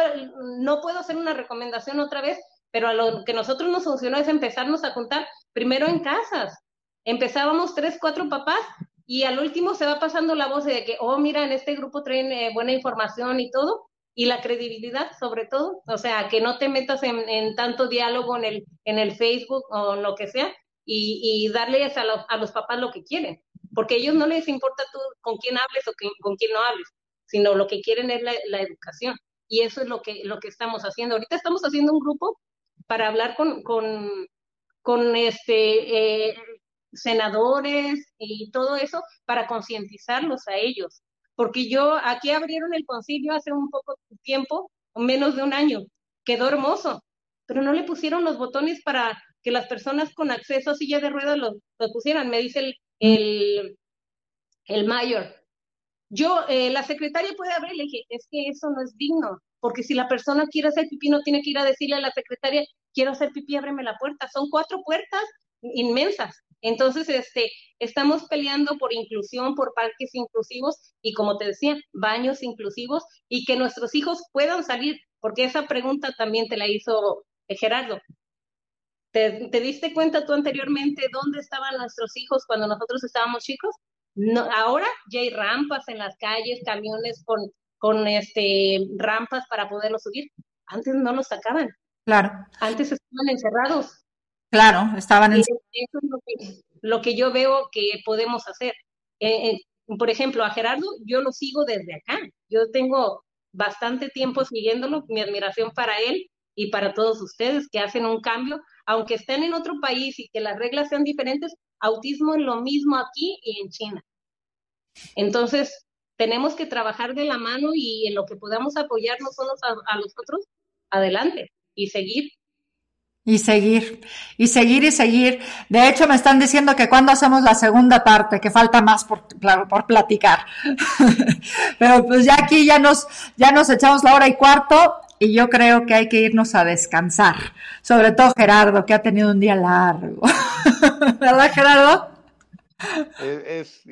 no puedo hacer una recomendación otra vez, pero a lo que nosotros nos funcionó es empezarnos a contar primero en casas. Empezábamos tres, cuatro papás y al último se va pasando la voz de que, oh, mira, en este grupo traen eh, buena información y todo, y la credibilidad sobre todo, o sea, que no te metas en, tanto diálogo en el, en el Facebook o lo que sea y, darles a los, a los papás lo que quieren, porque a ellos no les importa tú con quién hables o con quién no hables, sino lo que quieren es la, educación y eso es lo que, lo que estamos haciendo. Ahorita estamos haciendo un grupo para hablar con, con, con este, eh, senadores y todo eso para concientizarlos a ellos. Porque yo, aquí abrieron el concilio hace un poco tiempo, menos de un año, quedó hermoso, pero no le pusieron los botones para que las personas con acceso a silla de ruedas los, pusieran, me dice el, el, el mayor. Yo, eh, la secretaria puede abrir, le dije, es que eso no es digno, porque si la persona quiere hacer pipí, no tiene que ir a decirle a la secretaria, quiero hacer pipí, ábreme la puerta. Son cuatro puertas inmensas. Entonces, este, estamos peleando por inclusión, por parques inclusivos y, como te decía, baños inclusivos y que nuestros hijos puedan salir, porque esa pregunta también te la hizo eh, Gerardo. ¿Te, diste cuenta tú anteriormente dónde estaban nuestros hijos cuando nosotros estábamos chicos? No, ahora ya hay rampas en las calles, camiones con, con este, rampas para poderlos subir. Antes no los sacaban. Claro. Antes estaban encerrados. Claro, estaban en... Eso es lo que, yo veo que podemos hacer. Eh, eh, por ejemplo, a Gerardo yo lo sigo desde acá. Yo tengo bastante tiempo siguiéndolo, mi admiración para él y para todos ustedes que hacen un cambio, aunque estén en otro país y que las reglas sean diferentes, autismo es lo mismo aquí y en China. Entonces, tenemos que trabajar de la mano y en lo que podamos apoyarnos unos a los otros, adelante y seguir y seguir, y seguir y seguir. De hecho, me están diciendo que cuando hacemos la segunda parte, que falta más por, por platicar. Pero pues ya aquí ya nos, ya nos echamos la hora y cuarto y yo creo que hay que irnos a descansar. Sobre todo Gerardo, que ha tenido un día largo. ¿Verdad, Gerardo? Es,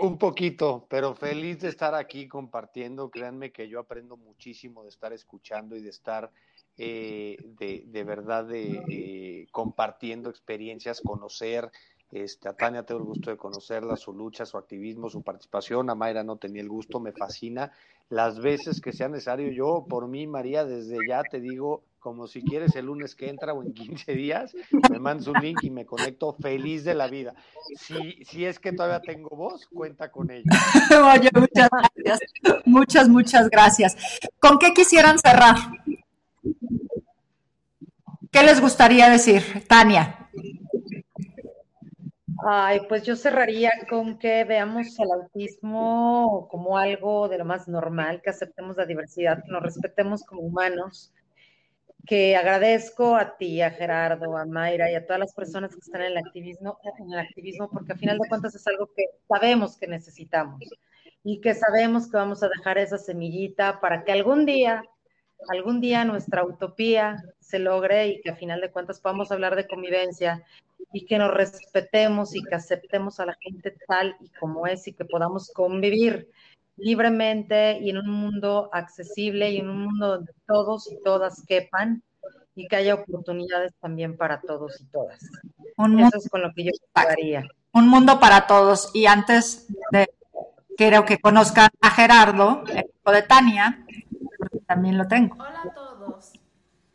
un poquito, pero feliz de estar aquí compartiendo. Créanme que yo aprendo muchísimo de estar escuchando y de estar eh, de, de, verdad de, eh, compartiendo experiencias, conocer. Este, a Tania tengo el gusto de conocerla, su lucha, su activismo, su participación. A Mayra no tenía el gusto, me fascina. Las veces que sea necesario, yo por mí, María, desde ya te digo, como si quieres el lunes que entra o en 15 días, me mandas un link y me conecto feliz de la vida. Si, si es que todavía tengo voz, cuenta con ella. Oye, muchas gracias. Muchas, muchas gracias. ¿Con qué quisieran cerrar? ¿Qué les gustaría decir, Tania? Ay, pues yo cerraría con que veamos el autismo como algo de lo más normal, que aceptemos la diversidad, que nos respetemos como humanos, que agradezco a ti, a Gerardo, a Mayra y a todas las personas que están en el activismo, en el activismo, porque al final de cuentas es algo que sabemos que necesitamos y que sabemos que vamos a dejar esa semillita para que algún día algún día nuestra utopía se logre y que a final de cuentas podamos hablar de convivencia y que nos respetemos y que aceptemos a la gente tal y como es y que podamos convivir libremente y en un mundo accesible y en un mundo donde todos y todas quepan y que haya oportunidades también para todos y todas. Eso es con lo que yo haría. Un mundo para todos. Y antes de quiero que conozcan a Gerardo, el hijo de Tania, también lo tengo. Hola a todos.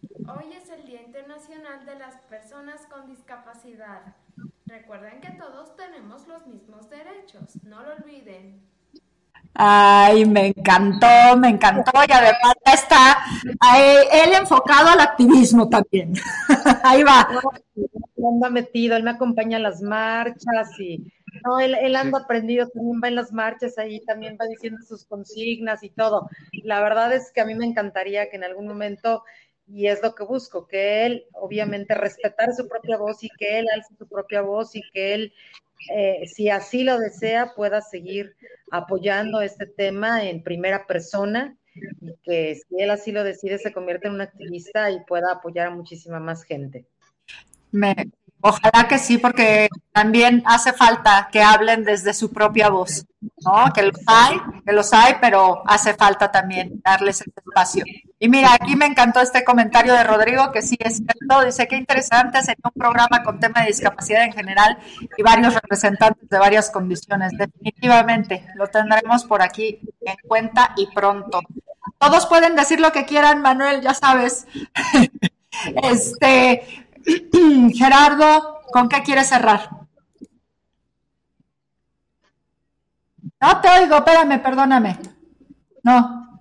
Hoy es el Día Internacional de las Personas con Discapacidad. Recuerden que todos tenemos los mismos derechos, no lo olviden. Ay, me encantó, me encantó y además está él enfocado al activismo también. Ahí va. Anda metido, él me acompaña a las marchas y no, él, él anda aprendido, también va en las marchas ahí, también va diciendo sus consignas y todo. La verdad es que a mí me encantaría que en algún momento, y es lo que busco, que él obviamente respetar su propia voz y que él alce su propia voz y que él, eh, si así lo desea, pueda seguir apoyando este tema en primera persona y que si él así lo decide, se convierta en un activista y pueda apoyar a muchísima más gente. Ojalá que sí, porque también hace falta que hablen desde su propia voz, ¿no? Que los hay, que los hay, pero hace falta también darles ese espacio. Y mira, aquí me encantó este comentario de Rodrigo, que sí es cierto, dice que interesante, sería un programa con tema de discapacidad en general y varios representantes de varias condiciones. Definitivamente, lo tendremos por aquí en cuenta y pronto. todos pueden decir lo que quieran, Manuel, ya sabes. Este, Gerardo, ¿con qué quieres cerrar? No te oigo, espérame, perdóname. No.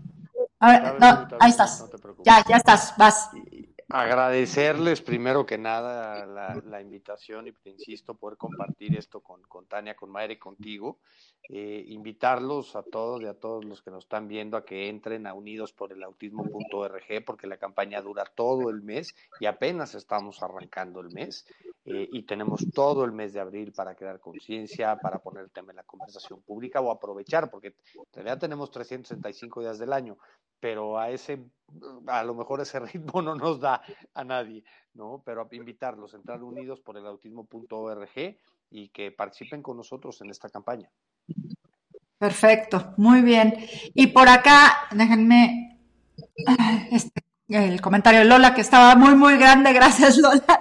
A ver, no, ahí estás. ya, ya estás, vas. Agradecerles primero que nada la, invitación y te insisto poder compartir esto con, con Tania, con Mayra y contigo. Eh, invitarlos a todos y a todos los que nos están viendo a que entren a unidos por el autismo.org porque la campaña dura todo el mes y apenas estamos arrancando el mes eh, y tenemos todo el mes de abril para crear conciencia, para poner el tema en la conversación pública o aprovechar porque en realidad tenemos 365 días del año, pero a ese a lo mejor ese ritmo no nos da a nadie, ¿no? Pero invitarlos a entrar unidos por el autismo.org y que participen con nosotros en esta campaña. Perfecto, muy bien. Y por acá, déjenme este, el comentario de Lola, que estaba muy, muy grande, gracias Lola.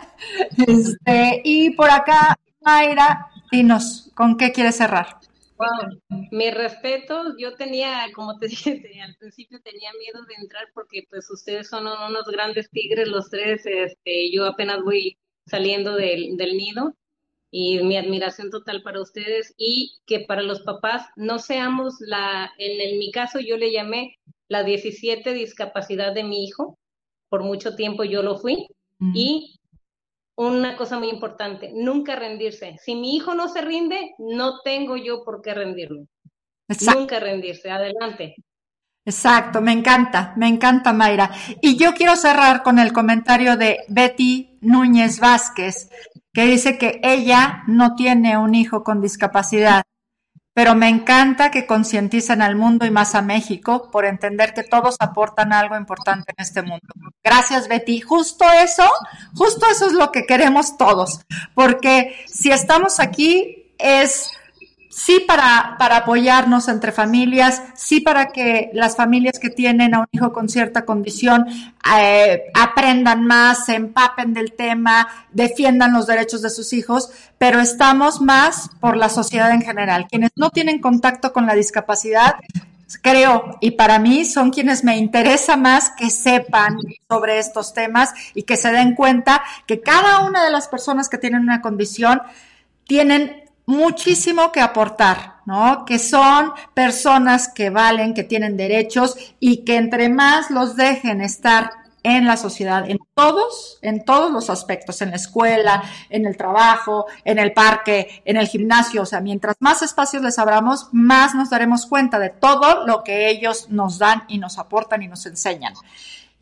Este, y por acá, Mayra, dinos, ¿con qué quieres cerrar? Wow, mi respeto, yo tenía, como te dije al principio, tenía miedo de entrar porque pues ustedes son unos grandes tigres los tres, este, yo apenas voy saliendo del, del nido y mi admiración total para ustedes y que para los papás no seamos la, en, mi caso yo le llamé la 17 discapacidad de mi hijo, por mucho tiempo yo lo fui y una cosa muy importante, nunca rendirse. Si mi hijo no se rinde, no tengo yo por qué rendirlo. Nunca rendirse, adelante. Exacto, me encanta, me encanta Mayra. Y yo quiero cerrar con el comentario de Betty Núñez Vázquez, que dice que ella no tiene un hijo con discapacidad, pero me encanta que concienticen al mundo y más a México por entender que todos aportan algo importante en este mundo. Gracias, Betty. Justo eso, justo eso es lo que queremos todos, porque si estamos aquí es sí para, para apoyarnos entre familias, sí para que las familias que tienen a un hijo con cierta condición eh, aprendan más, se empapen del tema, defiendan los derechos de sus hijos, pero estamos más por la sociedad en general. Quienes no tienen contacto con la discapacidad, creo, y para mí son quienes me interesa más que sepan sobre estos temas y que se den cuenta que cada una de las personas que tienen una condición tienen muchísimo que aportar, ¿no? Que son personas que valen, que tienen derechos y que entre más los dejen estar en la sociedad, en todos, en todos los aspectos, en la escuela, en el trabajo, en el parque, en el gimnasio, o sea, mientras más espacios les abramos, más nos daremos cuenta de todo lo que ellos nos dan y nos aportan y nos enseñan.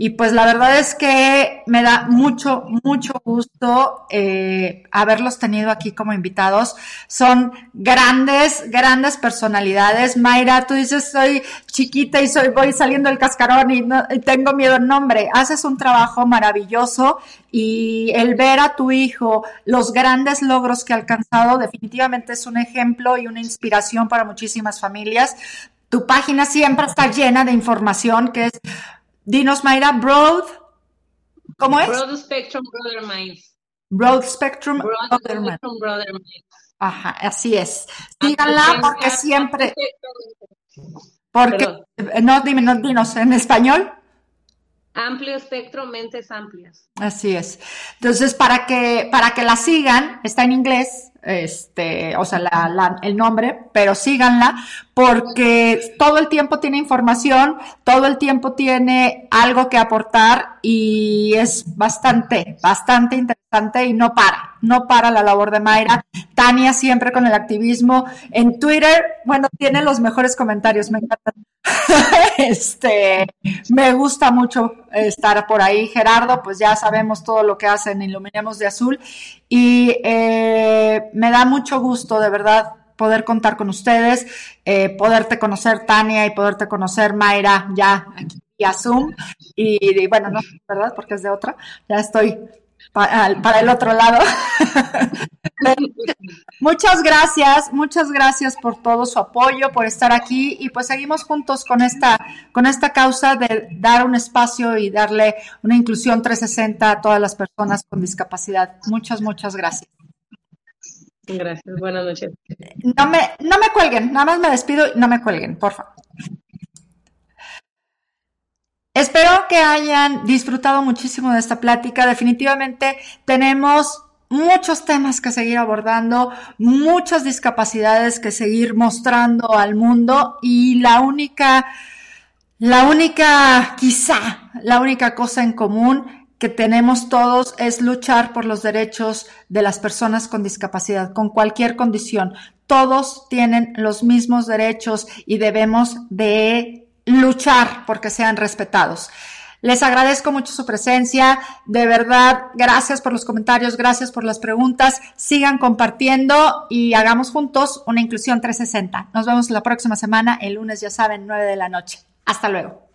Y pues la verdad es que me da mucho, mucho gusto eh, haberlos tenido aquí como invitados. Son grandes, grandes personalidades. Mayra, tú dices soy chiquita y soy, voy saliendo del cascarón y, tengo miedo al nombre. Haces un trabajo maravilloso y el ver a tu hijo, los grandes logros que ha alcanzado, definitivamente es un ejemplo y una inspiración para muchísimas familias. Tu página siempre está llena de información que es Dinos, Mayra, Broad, ¿cómo es? Broad Spectrum Brother Minds. Broad Spectrum Brother, Minds. Ajá, así es. Díganla porque siempre... Porque, no, dime, no, dinos, ¿en español? Amplio espectro, mentes amplias. Así es. Entonces, para que, para que la sigan, está en inglés, este, o sea, el nombre, pero síganla porque todo el tiempo tiene información, todo el tiempo tiene algo que aportar y es bastante, bastante interesante y no para, no para la labor de Mayra. Tania siempre con el activismo. En Twitter, bueno, tiene los mejores comentarios, me encanta. este, me gusta mucho estar por ahí. Gerardo, pues ya sabemos todo lo que hacen Iluminemos de Azul y eh, me da mucho gusto, de verdad, poder contar con ustedes, eh, poderte conocer, Tania, y poderte conocer, Mayra, ya aquí a Zoom. Y, bueno, no, ¿verdad? Porque es de otra. Ya estoy para el otro lado. muchas gracias, muchas gracias por todo su apoyo, por estar aquí y pues seguimos juntos con esta, con esta causa de dar un espacio y darle una inclusión 360 a todas las personas con discapacidad. Muchas, muchas gracias. Gracias, buenas noches. No me, no me cuelguen, nada más me despido y no me cuelguen, por favor. Espero que hayan disfrutado muchísimo de esta plática. Definitivamente tenemos muchos temas que seguir abordando, muchas discapacidades que seguir mostrando al mundo y la única, la única, quizá, la única cosa en común que tenemos todos es luchar por los derechos de las personas con discapacidad, con cualquier condición. Todos tienen los mismos derechos y debemos de luchar porque sean respetados. Les agradezco mucho su presencia. De verdad, gracias por los comentarios, gracias por las preguntas. Sigan compartiendo y hagamos juntos una inclusión 360. Nos vemos la próxima semana, el lunes, ya saben, 9 de la noche. Hasta luego.